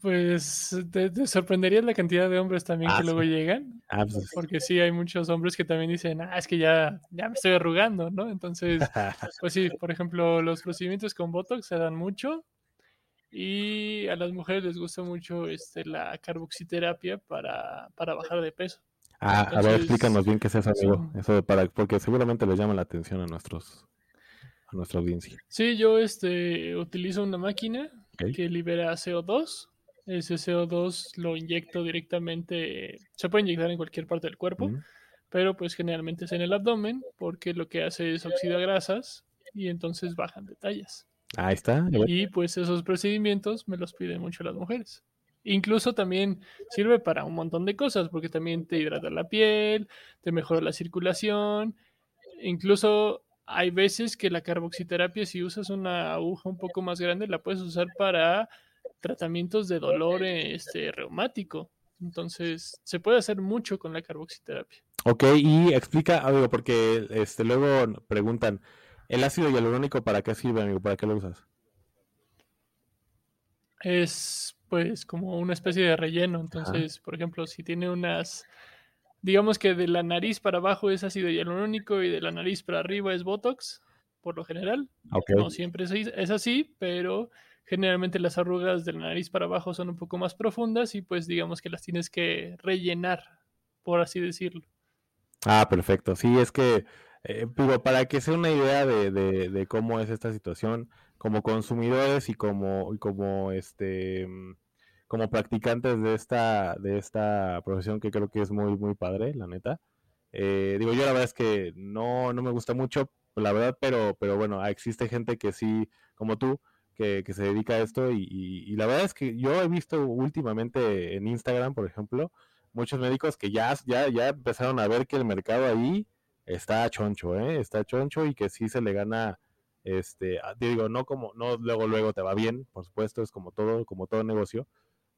Pues te, te, sorprendería la cantidad de hombres también Ah, que luego llegan, Ah, pues, porque sí hay muchos hombres que también dicen, ah, es que ya, ya me estoy arrugando, ¿no? Entonces, (laughs) pues sí, por ejemplo, los procedimientos con Botox se dan mucho y a las mujeres les gusta mucho este, la carboxiterapia para, para bajar de peso. Ah, a ver, explícanos bien qué es eso, amigo. Eso de para, porque seguramente les llama la atención a nuestros, a nuestra audiencia. Sí, yo este, utilizo una máquina Que libera CO2. Ese CO2 lo inyecto directamente, se puede inyectar en cualquier parte del cuerpo, Mm. pero pues generalmente es en el abdomen porque lo que hace es oxida grasas y entonces bajan de tallas. Ahí está. Y pues esos procedimientos me los piden mucho las mujeres. Incluso también sirve para un montón de cosas, porque también te hidrata la piel, te mejora la circulación. Incluso hay veces que la carboxiterapia, si usas una aguja un poco más grande, la puedes usar para tratamientos de dolor este, reumático. Entonces, se puede hacer mucho con la carboxiterapia. Ok, y explica, amigo, porque este luego preguntan, ¿el ácido hialurónico para qué sirve, amigo? ¿Para qué lo usas? es pues como una especie de relleno. Entonces, por ejemplo, si tiene unas, digamos que de la nariz para abajo es ácido hialurónico y de la nariz para arriba es Botox, por lo general. No siempre es, así, pero generalmente las arrugas de la nariz para abajo son un poco más profundas y pues digamos que las tienes que rellenar, por así decirlo. Ah, perfecto. Sí, es que, eh, para que sea una idea de, de, de cómo es esta situación, como consumidores y como, y como este mm, como practicantes de esta, de esta profesión que creo que es muy, muy padre, la neta. Eh, digo, yo la verdad es que no, no me gusta mucho, la verdad, pero, pero bueno, existe gente que sí, como tú, que, que se dedica a esto y, y, y la verdad es que yo he visto últimamente en Instagram, por ejemplo, muchos médicos que ya, ya, ya empezaron a ver que el mercado ahí está choncho, ¿eh? Está choncho y que sí se le gana, este, digo, no como, no luego, luego te va bien, por supuesto, es como todo, como todo negocio,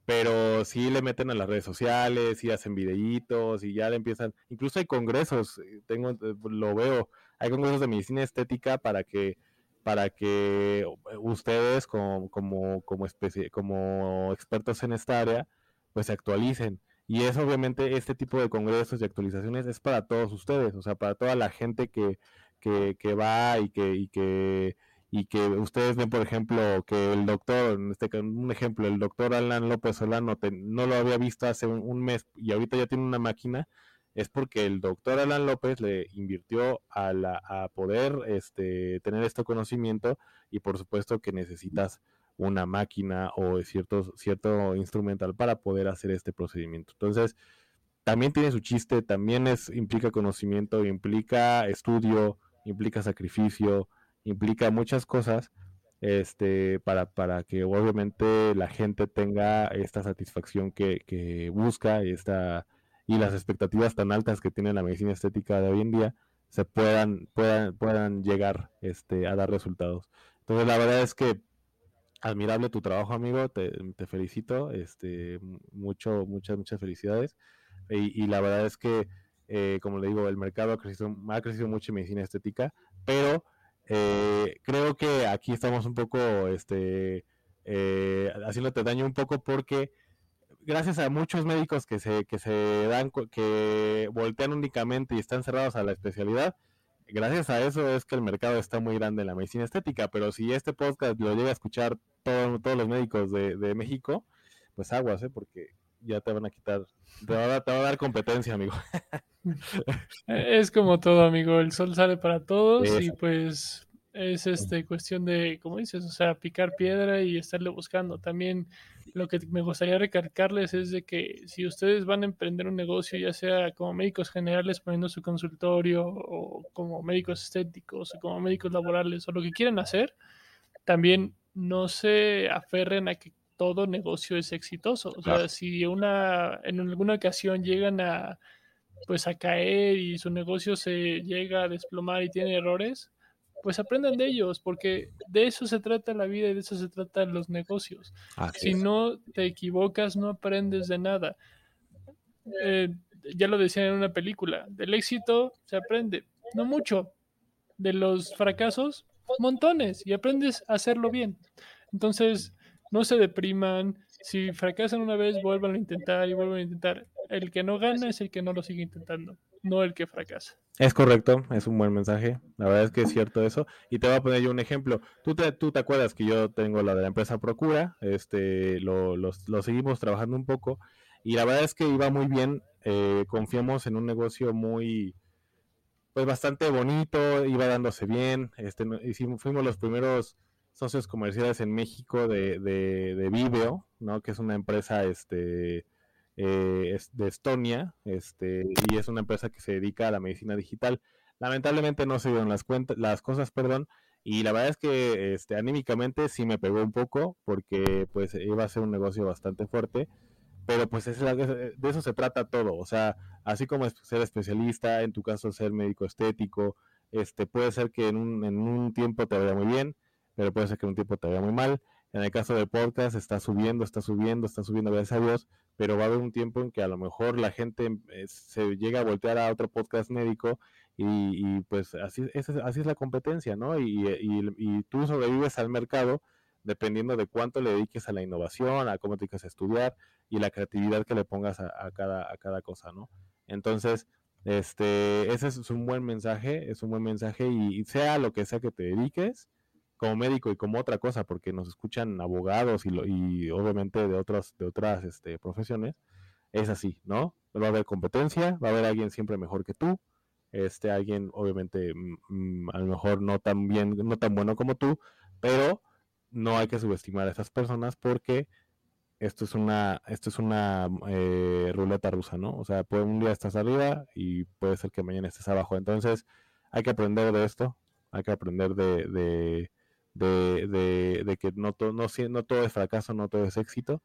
pero sí le meten a las redes sociales y hacen videitos y ya le empiezan, incluso hay congresos, eh, tengo, eh, lo veo, hay congresos de medicina estética para que para que ustedes como, como, como, especie, como expertos en esta área, pues se actualicen. Y es obviamente este tipo de congresos y actualizaciones es para todos ustedes, o sea, para toda la gente que, que, que va y que, y que y que ustedes ven, por ejemplo, que el doctor, en este un ejemplo, el doctor Alan López Solano no lo había visto hace un, mes y ahorita ya tiene una máquina, es porque el doctor Alan López le invirtió a, la, a poder este, tener este conocimiento y por supuesto que necesitas una máquina o cierto, cierto instrumental para poder hacer este procedimiento. Entonces, también tiene su chiste, también es, implica conocimiento, implica estudio, implica sacrificio, implica muchas cosas este, para, para que obviamente la gente tenga esta satisfacción que, busca y, esta, y las expectativas tan altas que tiene la medicina estética de hoy en día se puedan, puedan, puedan llegar este, a dar resultados. Entonces la verdad es que admirable tu trabajo, amigo, te, felicito, este, mucho, muchas, muchas felicidades. Y, y la verdad es que, eh, como le digo, el mercado ha crecido, ha crecido mucho en medicina estética, pero eh, creo que aquí estamos un poco este, eh, haciéndote daño un poco porque gracias a muchos médicos que se, que se dan, que voltean únicamente y están cerrados a la especialidad, gracias a eso es que el mercado está muy grande en la medicina estética, pero si este podcast lo llega a escuchar todos los médicos de, de México, pues aguas, ¿eh? porque ya te van a quitar, te va a, te va a dar competencia, amigo. (laughs) es como todo, amigo, el sol sale para todos y pues es este cuestión de, como dices, o sea, picar piedra y estarle buscando. También lo que me gustaría recalcarles es de que si ustedes van a emprender un negocio, ya sea como médicos generales poniendo su consultorio o como médicos estéticos o como médicos laborales o lo que quieran hacer, también no se aferren a que todo negocio es exitoso. O sea, si una, en alguna ocasión llegan a pues a caer y su negocio se llega a desplomar y tiene errores, pues aprendan de ellos, porque de eso se trata la vida y de eso se tratan los negocios. si no te equivocas, no aprendes de nada. Eh, ya lo decía en una película, del éxito se aprende, no mucho, de los fracasos, montones, y aprendes a hacerlo bien. Entonces, no se depriman, si fracasan una vez, vuelvan a intentar y vuelvan a intentar. El que no gana es el que no lo sigue intentando, no el que fracasa. Es correcto, es un buen mensaje. La verdad es que es cierto eso. Y te voy a poner yo un ejemplo. Tú te, tú te acuerdas que yo tengo la de la empresa Procura, este, lo, lo seguimos trabajando un poco. Y la verdad es que iba muy bien. Eh, confiamos en un negocio muy, pues bastante bonito, iba dándose bien. Este, hicimos, fuimos los primeros socios comerciales en México de, de, de Viveo, ¿no? Que es una empresa, este, eh, de Estonia, este, y es una empresa que se dedica a la medicina digital. Lamentablemente no se dieron las cuentas, las cosas, perdón, y la verdad es que este, anímicamente sí me pegó un poco, porque pues iba a ser un negocio bastante fuerte, pero pues es de eso se trata todo, o sea, así como ser especialista, en tu caso ser médico estético, este, puede ser que en un, en un tiempo te vaya muy bien, pero puede ser que un tiempo te vaya muy mal. En el caso de podcast está subiendo, está subiendo, está subiendo, gracias a Dios, pero va a haber un tiempo en que a lo mejor la gente eh, se llega a voltear a otro podcast médico y, pues así es, así es la competencia, ¿no? Y, y, tú sobrevives al mercado dependiendo de cuánto le dediques a la innovación, a cómo te dedicas a estudiar y la creatividad que le pongas a, cada, a cada cosa, ¿no? Entonces, este, ese es un buen mensaje, es un buen mensaje y sea lo que sea que te dediques, como médico y como otra cosa, porque nos escuchan abogados y, y obviamente de otras, de otras este, profesiones, es así, ¿no? Va a haber competencia, va a haber alguien siempre mejor que tú, este alguien obviamente mm, mm, a lo mejor no tan bien, no tan bueno como tú, pero no hay que subestimar a esas personas porque esto es una, esto es una eh, ruleta rusa, ¿no? O sea, puede, un día estás arriba y puede ser que mañana estés abajo. Entonces, hay que aprender de esto, hay que aprender de, de, de, que no, no, no todo es fracaso, no todo es éxito.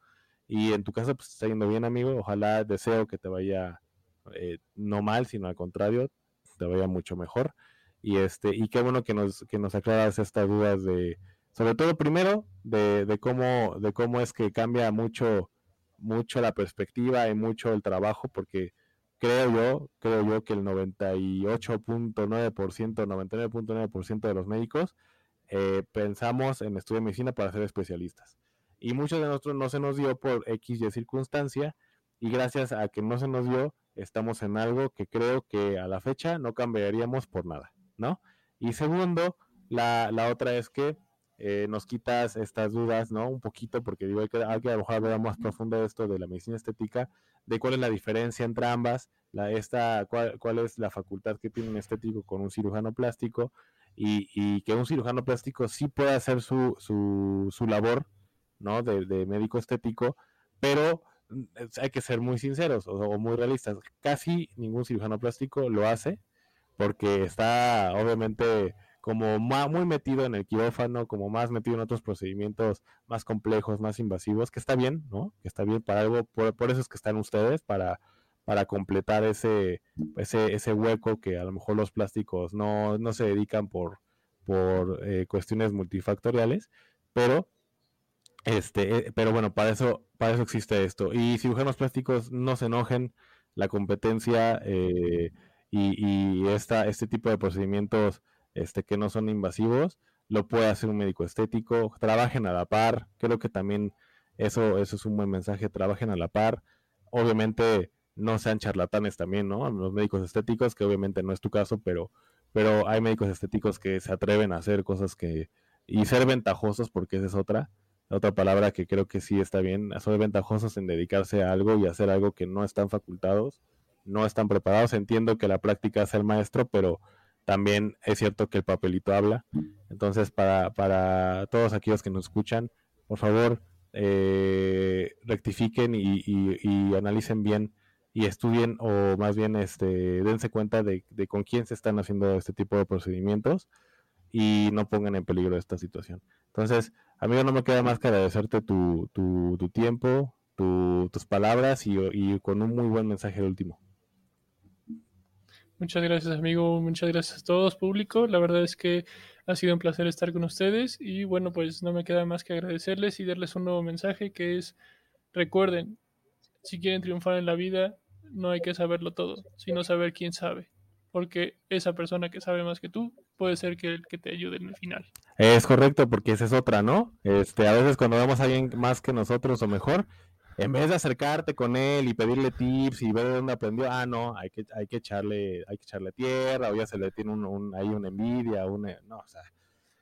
Y en tu caso, pues está yendo bien, amigo. Ojalá deseo que te vaya eh, no mal, sino al contrario, te vaya mucho mejor. Y este, y qué bueno que nos, que nos aclaras estas dudas de, sobre todo primero, de, de cómo, de cómo es que cambia mucho, mucho la perspectiva y mucho el trabajo, porque creo yo, creo yo que el 98.9%, 99.9% de los médicos eh, pensamos en estudiar medicina para ser especialistas. Y muchos de nosotros no se nos dio por X y circunstancia, y gracias a que no se nos dio, estamos en algo que creo que a la fecha no cambiaríamos por nada, ¿no? Y segundo, la, la otra es que eh, nos quitas estas dudas, ¿no? Un poquito, porque digo, hay que, hay que a lo más profundo de esto de la medicina estética, de cuál es la diferencia entre ambas, la, esta, cuál, cuál es la facultad que tiene un estético con un cirujano plástico, y, y que un cirujano plástico sí puede hacer su, su, su labor, ¿no? De, médico estético, pero mm, hay que ser muy sinceros o, muy realistas. Casi ningún cirujano plástico lo hace, porque está obviamente como muy metido en el quirófano, como más metido en otros procedimientos más complejos, más invasivos, que está bien, ¿no? Que está bien para algo, por, por eso es que están ustedes, para, para completar ese, ese, ese hueco que a lo mejor los plásticos no, no se dedican por, por eh, cuestiones multifactoriales, pero este, eh, pero bueno, para eso, para eso existe esto. Y cirujanos plásticos no se enojen, la competencia eh, y, y esta, este tipo de procedimientos este, que no son invasivos, lo puede hacer un médico estético, trabajen a la par, creo que también eso, eso es un buen mensaje, trabajen a la par, obviamente no sean charlatanes también, ¿no? Los médicos estéticos, que obviamente no es tu caso, pero, pero hay médicos estéticos que se atreven a hacer cosas que, y ser ventajosos, porque esa es otra, otra palabra que creo que sí está bien, ser ventajosos en dedicarse a algo y hacer algo que no están facultados, no están preparados, entiendo que la práctica es el maestro, pero también es cierto que el papelito habla. Entonces, para, para todos aquellos que nos escuchan, por favor, eh, rectifiquen y, y, y, analicen bien y estudien o más bien este, dense cuenta de, de, con quién se están haciendo este tipo de procedimientos y no pongan en peligro esta situación. Entonces, amigo, no me queda más que agradecerte tu, tu, tu tiempo, tu, tus palabras y, con un muy buen mensaje último. Muchas gracias, amigo. Muchas gracias a todos, público. La verdad es que ha sido un placer estar con ustedes y bueno, pues no me queda más que agradecerles y darles un nuevo mensaje que es, recuerden, si quieren triunfar en la vida, no hay que saberlo todo, sino saber quién sabe, porque esa persona que sabe más que tú puede ser que el que te ayude en el final. Es correcto, porque esa es otra, ¿no? Este, a veces cuando vemos a alguien más que nosotros o mejor, en vez de acercarte con él y pedirle tips y ver de dónde aprendió, ah, no, hay que, hay que echarle, hay que echarle tierra, o ya se le tiene un, un, ahí una envidia, una, no, o sea,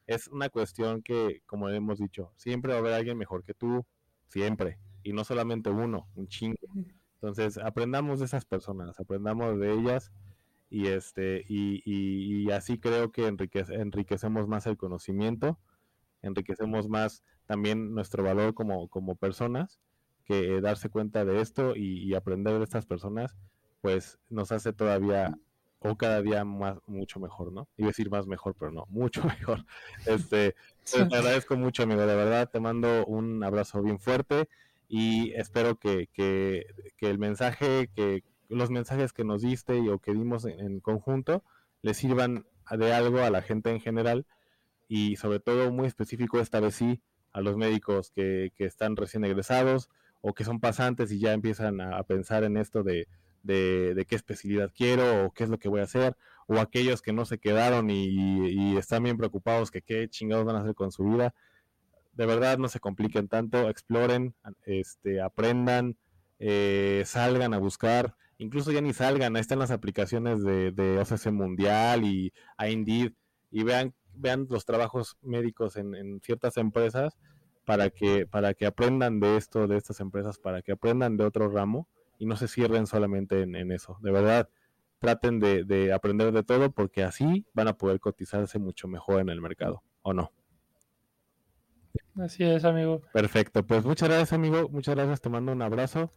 es una cuestión que, como hemos dicho, siempre va a haber alguien mejor que tú, siempre, y no solamente uno, un chingo. Entonces, aprendamos de esas personas, aprendamos de ellas, y este, y, y, y así creo que enriquece, enriquecemos más el conocimiento, enriquecemos más también nuestro valor como, como personas que darse cuenta de esto y, y, aprender de estas personas, pues nos hace todavía o cada día más mucho mejor, ¿no? Iba a decir más mejor, pero no, mucho (laughs) mejor. Este, pues, te agradezco mucho, amigo, de verdad, te mando un abrazo bien fuerte y espero que, que, el mensaje, que los mensajes que nos diste y o que dimos en, conjunto le sirvan de algo a la gente en general y sobre todo muy específico esta vez sí a los médicos que, que están recién egresados, o que son pasantes y ya empiezan a, pensar en esto de, de, de, qué especialidad quiero o qué es lo que voy a hacer, o aquellos que no se quedaron y, y, están bien preocupados que qué chingados van a hacer con su vida. De verdad no se compliquen tanto, exploren, este, aprendan, eh, salgan a buscar, incluso ya ni salgan, ahí están las aplicaciones de, de OCC Mundial y Indeed y vean, vean los trabajos médicos en, en ciertas empresas para que, para que aprendan de esto, de estas empresas, para que aprendan de otro ramo y no se cierren solamente en, en eso. De verdad, traten de, de, aprender de todo porque así van a poder cotizarse mucho mejor en el mercado, ¿o no? Así es, amigo. Perfecto, pues muchas gracias, amigo. Muchas gracias, te mando un abrazo.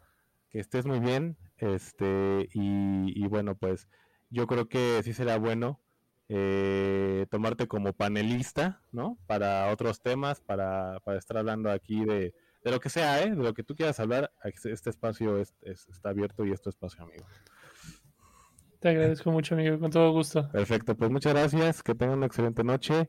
Que estés muy bien. Este, y, y bueno, pues yo creo que sí será bueno eh, tomarte como panelista, ¿no? Para otros temas, para, para estar hablando aquí de, de lo que sea, ¿eh? de lo que tú quieras hablar, este espacio está abierto y este espacio, amigo. Te agradezco mucho, amigo, con todo gusto. Perfecto, pues muchas gracias, que tengan una excelente noche